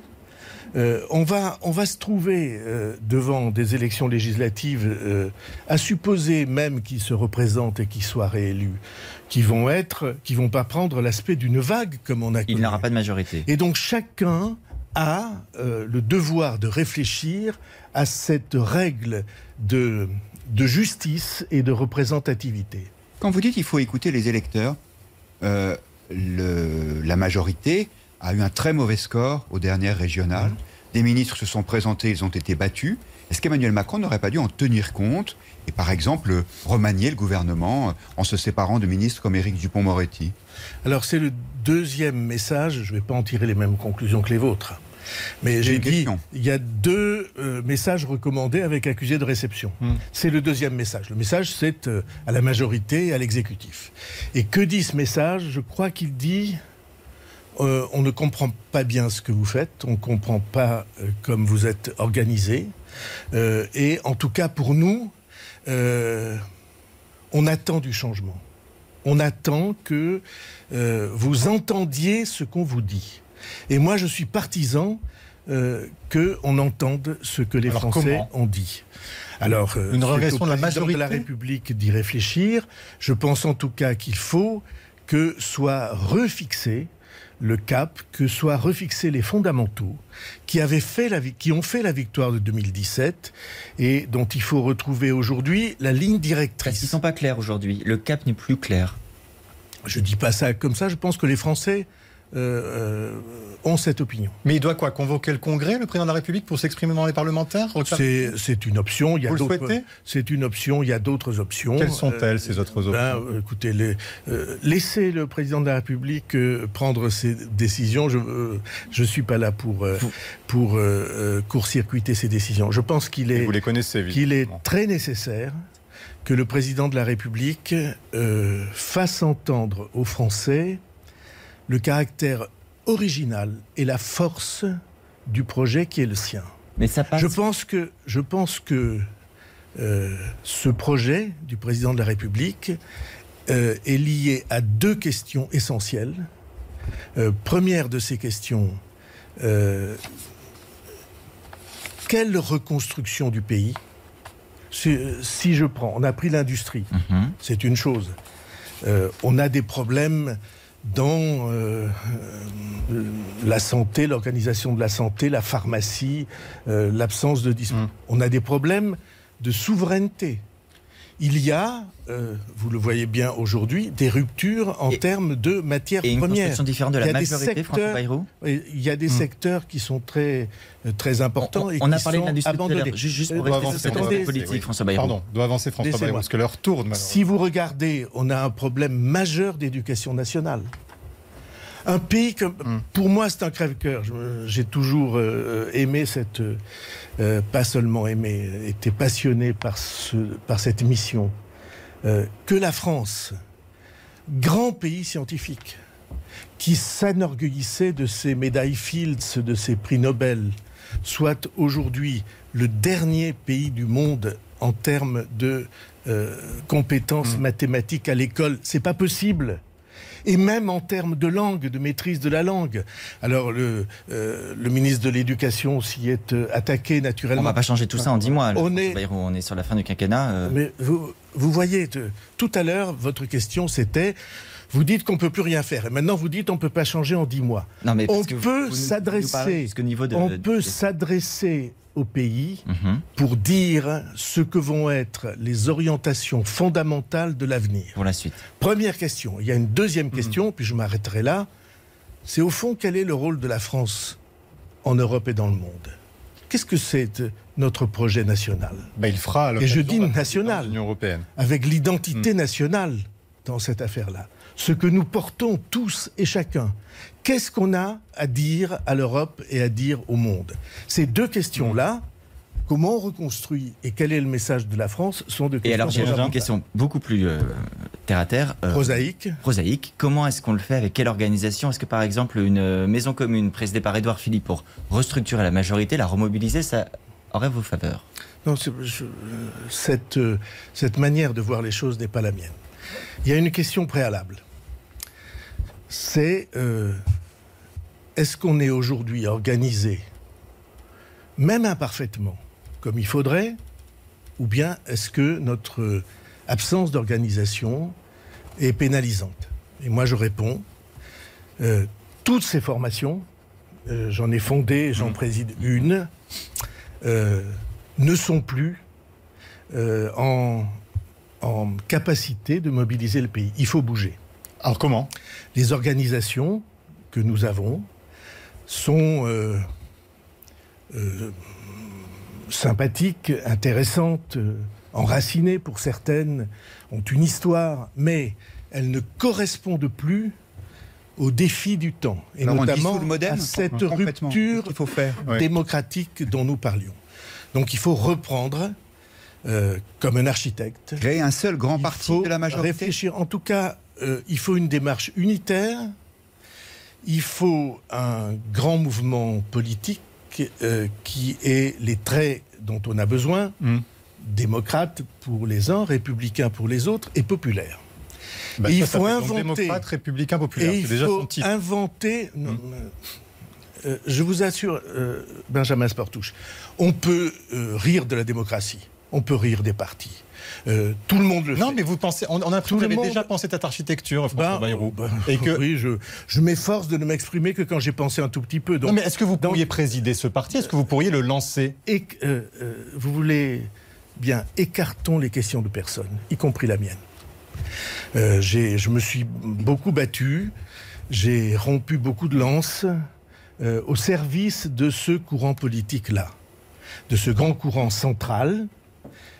euh, on, va, on va se trouver euh, devant des élections législatives, euh, à supposer même qu'ils se représentent et qu'ils soient réélus, qui vont être, qui vont pas prendre l'aspect d'une vague comme on a. Il n'aura pas de majorité. Et donc chacun a le devoir de réfléchir à cette règle de, de justice et de représentativité. Quand vous dites qu'il faut écouter les électeurs, le, la majorité a eu un très mauvais score aux dernières régionales. Des ministres se sont présentés, ils ont été battus. Est-ce qu'Emmanuel Macron n'aurait pas dû en tenir compte et par exemple remanier le gouvernement en se séparant de ministres comme Éric Dupont-Moretti Alors c'est le deuxième message, je ne vais pas en tirer les mêmes conclusions que les vôtres. Mais j'ai dit, il y a deux euh, messages recommandés avec accusé de réception. Hmm. C'est le deuxième message. Le message, c'est euh, à la majorité et à l'exécutif. Et que dit ce message? Je crois qu'il dit euh, on ne comprend pas bien ce que vous faites, on ne comprend pas euh, comme vous êtes organisé. Euh, et en tout cas, pour nous, on attend du changement. On attend que vous entendiez ce qu'on vous dit. Et moi, je suis partisan qu'on entende ce que les Français ont dit. Alors, une régression de la majorité de la République d'y réfléchir. Je pense en tout cas qu'il faut que soit refixé le cap, que soient refixés les fondamentaux qui, avaient fait la, qui ont fait la victoire de 2017 et dont il faut retrouver aujourd'hui la ligne directrice. Ils ne sont pas clairs aujourd'hui. Le cap n'est plus clair. Je ne dis pas ça comme ça. Je pense que les Français euh, euh, ont cette opinion. Mais il doit quoi Convoquer le Congrès, le président de la République, pour s'exprimer dans les parlementaires? C'est une option. Il y a Vous le C'est une option. Il y a d'autres options. Quelles sont-elles, ces autres ben, options Écoutez, les, euh, laissez le président de la République prendre ses décisions. Je ne suis pas là pour, pour court-circuiter ses décisions. Je pense qu'il est, vous les connaissez, qu'il est très nécessaire que le président de la République fasse entendre aux Français le caractère original et la force du projet qui est le sien. Mais ça passe. Je pense que, je pense que euh, ce projet du président de la République euh, est lié à deux questions essentielles. Euh, première de ces questions, quelle reconstruction du pays si, je prends, on a pris l'industrie, mhm. c'est une chose. on a des problèmes dans euh, euh, la santé, l'organisation de la santé, la pharmacie, euh, l'absence de... Mm. On a des problèmes de souveraineté. Il y a, euh, vous le voyez bien aujourd'hui, des ruptures en termes de matières et une premières. différente de la majorité, François Bayrou Il y a des hmm. secteurs qui sont très, euh, très importants on, et on qui a parlé sont de abandonnés. Juste, juste pour rester sur cette politique, François Bayrou. Pardon, doit avancer François Bayrou, parce que l'heure tourne. Si vous regardez, on a un problème majeur d'éducation nationale. Un pays comme, hmm. pour moi, c'est un crève-cœur. J'ai toujours euh, aimé cette, euh, pas seulement aimé, été passionné par, ce, par cette mission. Euh, que la France, grand pays scientifique, qui s'enorgueillissait de ses médailles Fields, de ses prix Nobel, soit aujourd'hui le dernier pays du monde en termes de compétences hmm. mathématiques à l'école, c'est pas possible et même en termes de langue, de maîtrise de la langue. Alors le, euh, le ministre de l'Éducation s'y est euh, attaqué naturellement. On va pas changer tout ça en dix mois. On est, on est sur la fin du quinquennat. Euh. Mais vous, vous voyez, tout à l'heure, votre question c'était vous dites qu'on ne peut plus rien faire. Et maintenant, vous dites qu'on ne peut pas changer en dix mois. Non, mais on peut s'adresser. On peut s'adresser au pays mhm. pour dire ce que vont être les orientations fondamentales de l'avenir. Pour la suite. Première question. Il y a une deuxième mhm. question, puis je m'arrêterai là. C'est au fond quel est le rôle de la France en Europe et dans le monde? Qu'est-ce que c'est euh, notre projet national? Ben, Il fera. Et je dis national, européenne. avec l'identité mhm. nationale dans cette affaire-là. Ce que nous portons tous et chacun. Qu'est-ce qu'on a à dire à l'Europe et à dire au monde? Ces deux questions-là, comment on reconstruit et quel est le message de la France sont de questions. Et alors j'ai une question beaucoup plus euh, terre à terre. Euh, prosaïque. Prosaïque. Comment est-ce qu'on le fait? Avec quelle organisation? Est-ce que par exemple une euh, maison commune présidée par Édouard Philippe pour restructurer la majorité, la remobiliser, ça aurait vos faveurs? Non, cette, cette manière de voir les choses n'est pas la mienne. Il y a une question préalable c'est euh, est-ce qu'on est aujourd'hui organisé, même imparfaitement, comme il faudrait, ou bien est-ce que notre absence d'organisation est pénalisante? Et moi je réponds, euh, toutes ces formations, euh, j'en ai fondé, j'en mmh. préside une, ne sont plus en capacité de mobiliser le pays. Il faut bouger. Alors comment? Les organisations que nous avons sont euh, euh, sympathiques, intéressantes, euh, enracinées pour certaines, ont une histoire, mais elles ne correspondent plus aux défis du temps, et notamment à cette rupture démocratique dont nous parlions. Donc il faut reprendre comme un architecte. Créer un seul grand parti de la majorité? Réfléchir, en tout cas, euh, il faut une démarche unitaire, il faut un grand mouvement politique euh, qui ait les traits dont on a besoin, hmm. démocrate pour les uns, républicain pour les autres et populaire. Bah, et il faut inventer. Démocrate, républicain, populaire. il déjà faut inventer. Hmm. Euh, je vous assure, Benjamin Sportouche, on peut rire de la démocratie, on peut rire des partis. Euh, tout le monde le non, mais vous pensez, on, a vous avez déjà pensé cette architecture, François ben, Bayrou. Ben, et que... Oui, je, je m'efforce de ne m'exprimer que quand j'ai pensé un tout petit peu. Donc, non, mais est-ce que vous pourriez présider ce parti? Est-ce que vous pourriez le lancer? Et, euh, euh, Vous voulez bien, écartons les questions de personne, y compris la mienne. je me suis beaucoup battu, j'ai rompu beaucoup de lances au service de ce courant politique-là, de ce grand courant central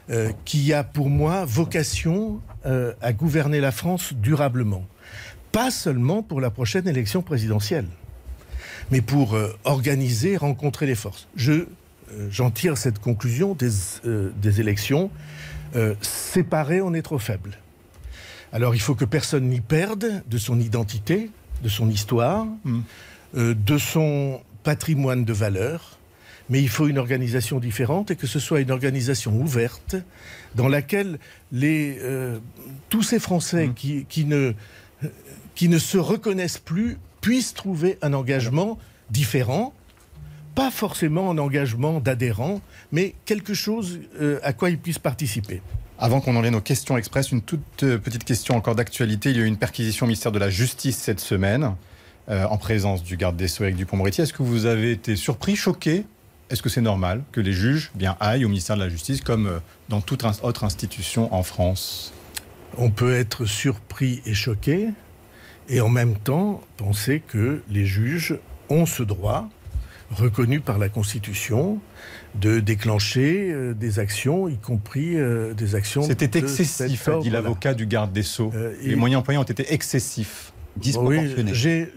euh, qui a pour moi vocation euh, à gouverner la France durablement. Pas seulement pour la prochaine élection présidentielle, mais pour euh, organiser, rencontrer les forces. Je, j'en tire cette conclusion des, des élections. séparés, on est trop faible. Alors il faut que personne n'y perde de son identité, de son histoire, mmh. de son patrimoine de valeurs mais il faut une organisation différente et que ce soit une organisation ouverte dans laquelle les, euh, tous ces Français mmh. qui, qui, ne, qui ne se reconnaissent plus puissent trouver un engagement différent, pas forcément un engagement d'adhérents, mais quelque chose euh, à quoi ils puissent participer. Avant qu'on en vienne aux questions express, une toute euh, petite question encore d'actualité. Il y a eu une perquisition au ministère de la Justice cette semaine, en présence du garde des Sceaux avec Dupont-Moretti. Est-ce que vous avez été surpris, choqué est-ce que c'est normal que les juges bien, aillent au ministère de la Justice comme euh, dans toute autre institution en France? On peut être surpris et choqué, et en même temps penser que les juges ont ce droit reconnu par la Constitution de déclencher euh, des actions, y compris euh, des actions. C'était excessif, dit l'avocat du garde des Sceaux. les moyens employés ont été excessifs. Oui,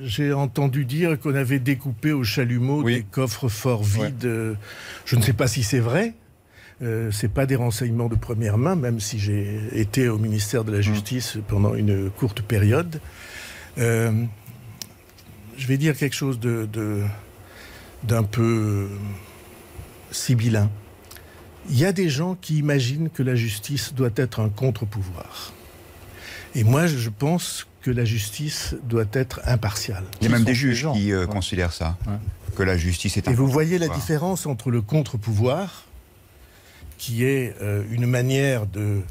j'ai entendu dire qu'on avait découpé au chalumeau des coffres forts vides. Je ne sais pas si c'est vrai. Euh, c'est pas des renseignements de première main, même si j'ai été au ministère de la mmh. Justice pendant une courte période. Euh, je vais dire quelque chose de, d'un peu sibyllin. Il y a des gens qui imaginent que la justice doit être un contre-pouvoir. Et moi, je pense que la justice doit être impartiale. Il y a même des juges qui euh, considèrent ça, que la justice est Et vous voyez la différence entre le contre-pouvoir, qui est euh, une manière de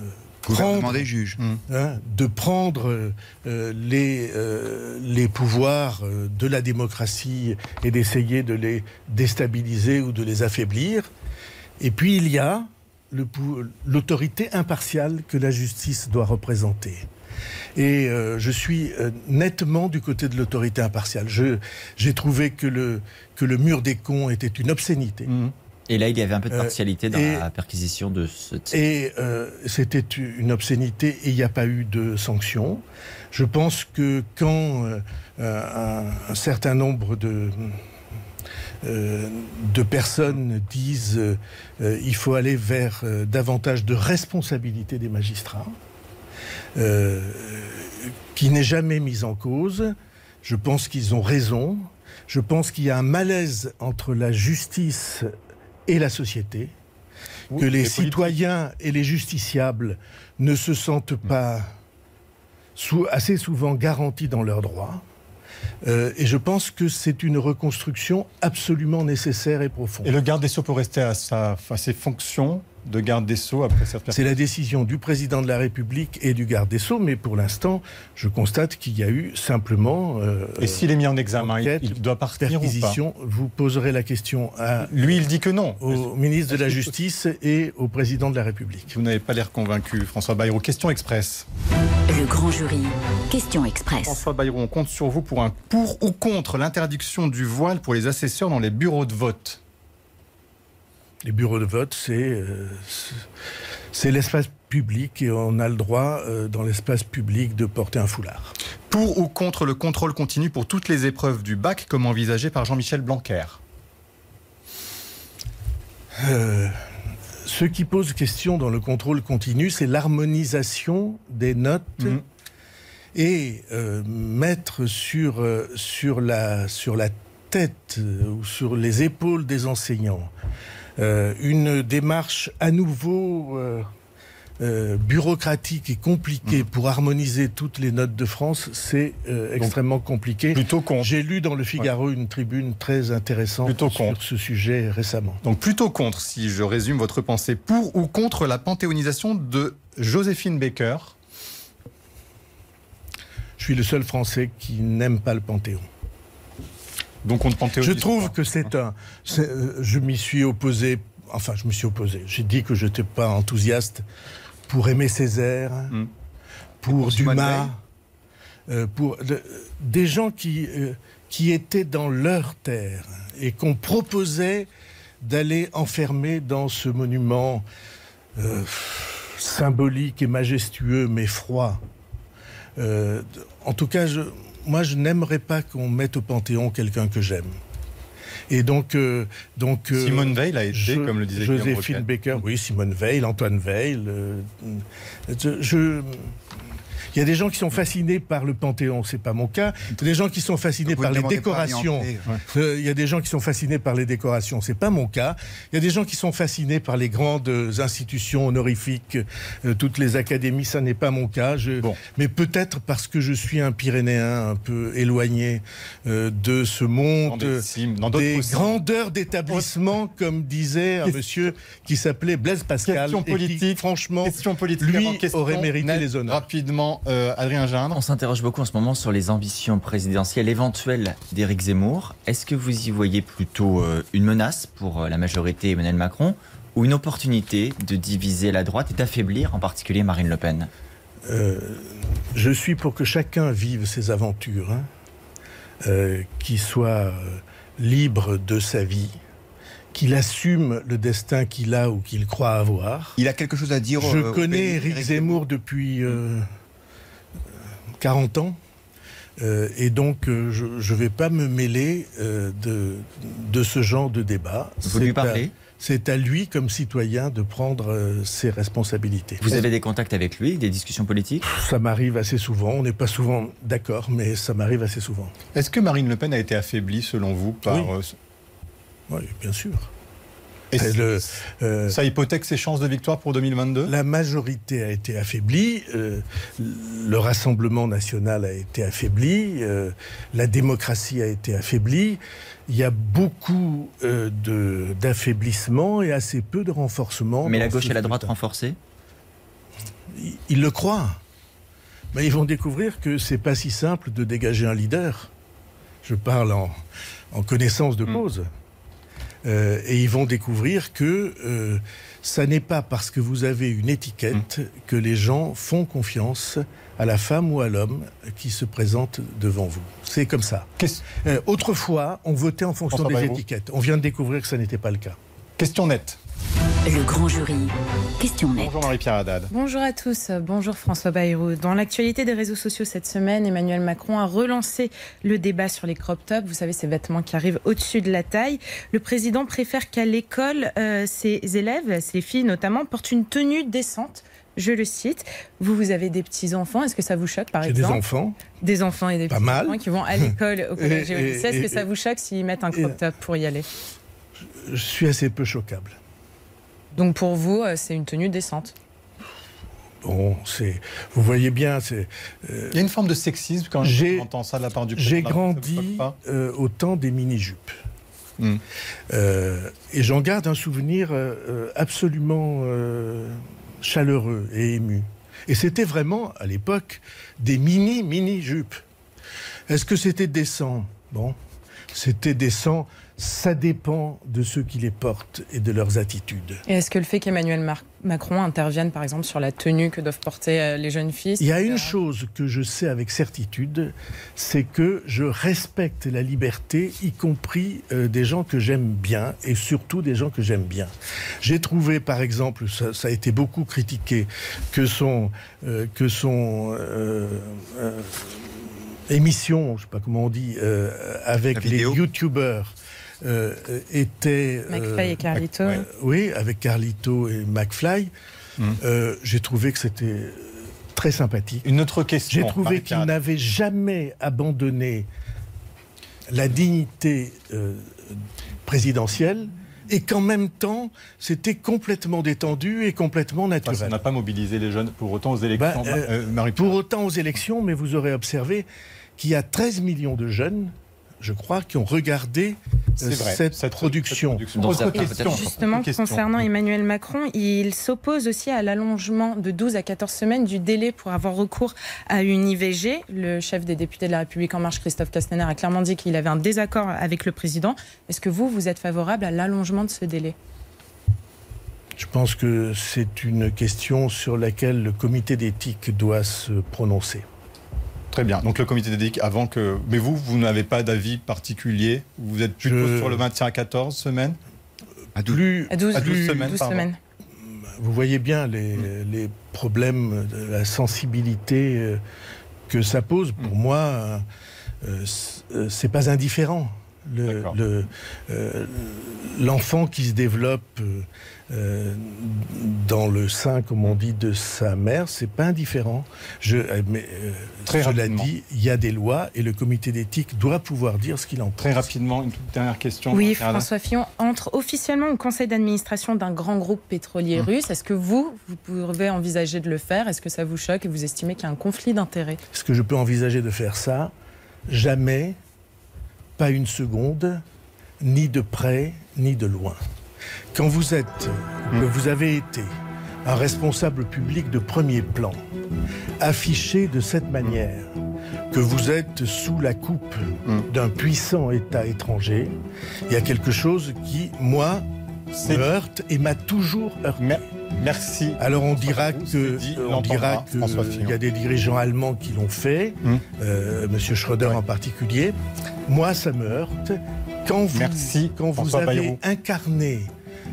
euh, prendre, des juges. Hein, de prendre les, les pouvoirs de la démocratie et d'essayer de les déstabiliser ou de les affaiblir. Et puis il y a l'autorité impartiale que la justice doit représenter. Et euh, je suis euh, nettement du côté de l'autorité impartiale. J'ai trouvé que le, que le mur des cons était une obscénité. Mmh. Et là, il y avait un peu de euh, partialité dans la perquisition de ce type. Et c'était une obscénité et il n'y a pas eu de sanctions. Je pense que quand un, certain nombre de euh, de personnes disent euh, il faut aller vers euh, davantage de responsabilité des magistrats, qui n'est jamais mise en cause. Je pense qu'ils ont raison. Je pense qu'il y a un malaise entre la justice et la société, que les citoyens et les justiciables ne se sentent pas assez souvent garantis dans leurs droits. Euh, et je pense que c'est une reconstruction absolument nécessaire et profonde. Et le garde des Sceaux peut rester à, sa, à ses fonctions de garde des Sceaux après cette C'est la décision du président de la République et du garde des Sceaux, mais pour l'instant, je constate qu'il y a eu simplement. Euh, et s'il est mis en examen, il doit partir ou pas Vous poserez la question à. Lui, il dit que non. Au ministre de la Justice et au président de la République. Vous n'avez pas l'air convaincu, François Bayrou. Question express. Le grand jury. Question express. François Bayrou, on compte sur vous pour un pour ou contre l'interdiction du voile pour les assesseurs dans les bureaux de vote. Les bureaux de vote, c'est c'est l'espace public et on a le droit, euh, dans l'espace public, de porter un foulard. Pour ou contre le contrôle continu pour toutes les épreuves du bac, comme envisagé par Jean-Michel Blanquer? Euh, Ce qui pose question dans le contrôle continu, c'est l'harmonisation des notes mmh. et euh, mettre sur, sur, la, sur la tête ou sur les épaules des enseignants euh, une démarche à nouveau euh, euh, bureaucratique et compliquée mmh. pour harmoniser toutes les notes de France, c'est extrêmement compliqué. Plutôt contre. J'ai lu dans le Figaro une tribune très intéressante sur ce sujet récemment. Donc plutôt contre, si je résume votre pensée, pour ou contre la panthéonisation de Joséphine Baker? Je suis le seul Français qui n'aime pas le Panthéon. Donc on Je trouve que c'est un. Euh, je m'y suis opposé. Enfin, je me suis opposé. J'ai dit que je n'étais pas enthousiaste pour aimer Césaire, hmm. pour, Dumas, euh, pour des gens qui, euh, qui étaient dans leur terre et qu'on proposait d'aller enfermer dans ce monument symbolique et majestueux mais froid. en tout cas, je, moi, je n'aimerais pas qu'on mette au Panthéon quelqu'un que j'aime. Et donc, euh, donc euh, Simone Veil a été, comme le disait Joséphine Baker, oui, Simone Veil, Antoine Veil. Euh, je, il y a des gens qui sont fascinés par le Panthéon, c'est pas mon cas. Il y a des gens qui sont fascinés par les décorations. Euh, il y a des gens qui sont fascinés par les décorations, c'est pas mon cas. Il y a des gens qui sont fascinés par les grandes institutions honorifiques, euh, toutes les académies, ça n'est pas mon cas. Mais peut-être parce que je suis un Pyrénéen un peu éloigné euh, de ce monde, des, grandeurs d'établissement, comme disait un monsieur qui s'appelait Blaise Pascal, question politique, franchement, lui aurait mérité les honneurs. Rapidement, euh, Adrien Gindre On s'interroge beaucoup en ce moment sur les ambitions présidentielles éventuelles d'Éric Zemmour. Est-ce que vous y voyez plutôt euh, une menace pour euh, la majorité Emmanuel Macron ou une opportunité de diviser la droite et d'affaiblir en particulier Marine Le Pen? Je suis pour que chacun vive ses aventures, hein, qu'il soit libre de sa vie, qu'il assume le destin qu'il a ou qu'il croit avoir. Il a quelque chose à dire. Je euh, connais Eric Zemmour depuis 40 euh, ans. Euh, et donc, je ne vais pas me mêler de, de ce genre de débat. Vous lui parlez? c'est à lui, comme citoyen, de prendre ses responsabilités. Vous avez des contacts avec lui, des discussions politiques? Ça m'arrive assez souvent. On n'est pas souvent d'accord, mais ça m'arrive assez souvent. Est-ce que Marine Le Pen a été affaiblie, selon vous, par oui, bien sûr. Et le, euh, ça hypothèque ses chances de victoire pour 2022 La majorité a été affaiblie, euh, le Rassemblement national a été affaibli, euh, la démocratie a été affaiblie. Il y a beaucoup d'affaiblissement et assez peu de renforcement. Mais la gauche et la droite renforcées ils, ils, le croient. Mais ils vont découvrir que c'est pas si simple de dégager un leader. Je parle en, en connaissance de hmm. cause. Euh, et ils vont découvrir que euh, ça n'est pas parce que vous avez une étiquette mm. que les gens font confiance à la femme ou à l'homme qui se présente devant vous. C'est comme ça. Euh, autrefois, on votait en fonction des étiquettes. On vient de découvrir que ça n'était pas le cas. Question nette. Le grand jury. Question nette. Bonjour Marie-Pierre Haddad. Bonjour à tous. Bonjour François Bayrou. Dans l'actualité des réseaux sociaux cette semaine, Emmanuel Macron a relancé le débat sur les crop tops. Vous savez, ces vêtements qui arrivent au-dessus de la taille. Le président préfère qu'à l'école, euh, ses élèves, ses filles notamment, portent une tenue décente. Je le cite. Vous, vous avez des petits-enfants. Est-ce que ça vous choque, par exemple des enfants. Des enfants et des petits enfants qui vont à l'école, au collège et, au lycée. Est-ce que ça vous choque s'ils mettent un crop top pour y aller? Je suis assez peu choquable. Donc pour vous, euh, c'est une tenue décente Bon, c'est, vous voyez bien, c'est. Euh, Il y a une forme de sexisme quand j'entends ça de la part du. J'ai grandi euh, au temps des mini-jupes. Hmm. et j'en garde un souvenir absolument chaleureux et ému. Et c'était vraiment, à l'époque, des mini-mini-jupes. Est-ce que c'était décent? Bon, c'était décent ça dépend de ceux qui les portent et de leurs attitudes. Et est-ce que le fait qu'Emmanuel Macron intervienne par exemple sur la tenue que doivent porter euh, les jeunes filles Il y a une chose que je sais avec certitude, c'est que je respecte la liberté, y compris euh, des gens que j'aime bien et surtout des gens que j'aime bien. J'ai trouvé par exemple, ça, a été beaucoup critiqué, que son, euh, que son émission, je ne sais pas comment on dit, avec les youtubeurs euh, était. Euh, McFly et Carlito. oui, avec Carlito et McFly. Mm. Euh, j'ai trouvé que c'était très sympathique. Une autre question. J'ai trouvé qu'il n'avait jamais abandonné la dignité présidentielle et qu'en même temps, c'était complètement détendu et complètement naturel. Ça n'a pas mobilisé les jeunes pour autant aux élections. Bah, pour autant aux élections, mais vous aurez observé qu'il y a 13 millions de jeunes je crois, qui ont regardé euh, cette, production. Justement, concernant Emmanuel Macron, il s'oppose aussi à l'allongement de 12 à 14 semaines du délai pour avoir recours à une IVG. Le chef des députés de la République En Marche, Christophe Castaner, a clairement dit qu'il avait un désaccord avec le président. Est-ce que vous, vous êtes favorable à l'allongement de ce délai? Je pense que c'est une question sur laquelle le comité d'éthique doit se prononcer. Très bien. Donc le comité d'éthique, avant que. Mais vous, vous n'avez pas d'avis particulier Vous êtes plutôt sur le maintien à 14 semaines à 12, à 12, semaines. Vous voyez bien les, les, problèmes de la sensibilité euh, que ça pose. Pour mm. moi, euh, euh, c'est pas indifférent. L'enfant le, qui se développe euh, dans le sein, comme on dit, de sa mère, c'est pas indifférent. Je, euh, mais, euh, Très je l'ai dit, il y a des lois et le comité d'éthique doit pouvoir dire ce qu'il en pense. Très rapidement, une toute dernière question. Oui, François Fillon entre officiellement au conseil d'administration d'un grand groupe pétrolier hum. russe. Est-ce que vous, vous pouvez envisager de le faire? Est-ce que ça vous choque et vous estimez qu'il y a un conflit d'intérêts? Est-ce que je peux envisager de faire ça Jamais, pas une seconde, ni de près, ni de loin. Quand vous êtes, que vous avez été un responsable public de premier plan afficher de cette manière que vous êtes sous la coupe mm. d'un puissant État étranger, il y a quelque chose qui, moi, me heurte et m'a toujours heurté. Merci. Alors on dira que, on dira qu'il y a des dirigeants allemands qui l'ont fait, M. Hum. euh, Monsieur Schröder en particulier. Moi, ça me heurte. Quand vous, Merci, quand vous avez incarné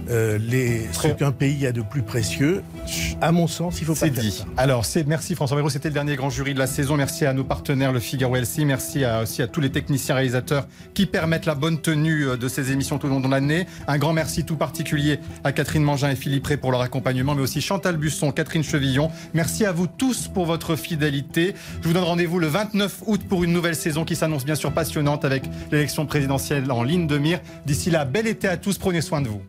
euh, les, ce qu'un pays a de plus précieux. À mon sens, il faut pas dit. Ça. Alors, c'est merci François Bayrou, c'était le dernier grand jury de la saison. Merci à nos partenaires, le Figaro LC. Merci aussi à tous les techniciens réalisateurs qui permettent la bonne tenue euh, de ces émissions tout au long de l'année. Un grand merci tout particulier à Catherine Mangin et Philippe Ré pour leur accompagnement, mais aussi Chantal Busson, Catherine Chevillon. Merci à vous tous pour votre fidélité. Je vous donne rendez-vous le 29 août pour une nouvelle saison qui s'annonce bien sûr passionnante avec l'élection présidentielle en ligne de mire. D'ici là, bel été à tous, prenez soin de vous.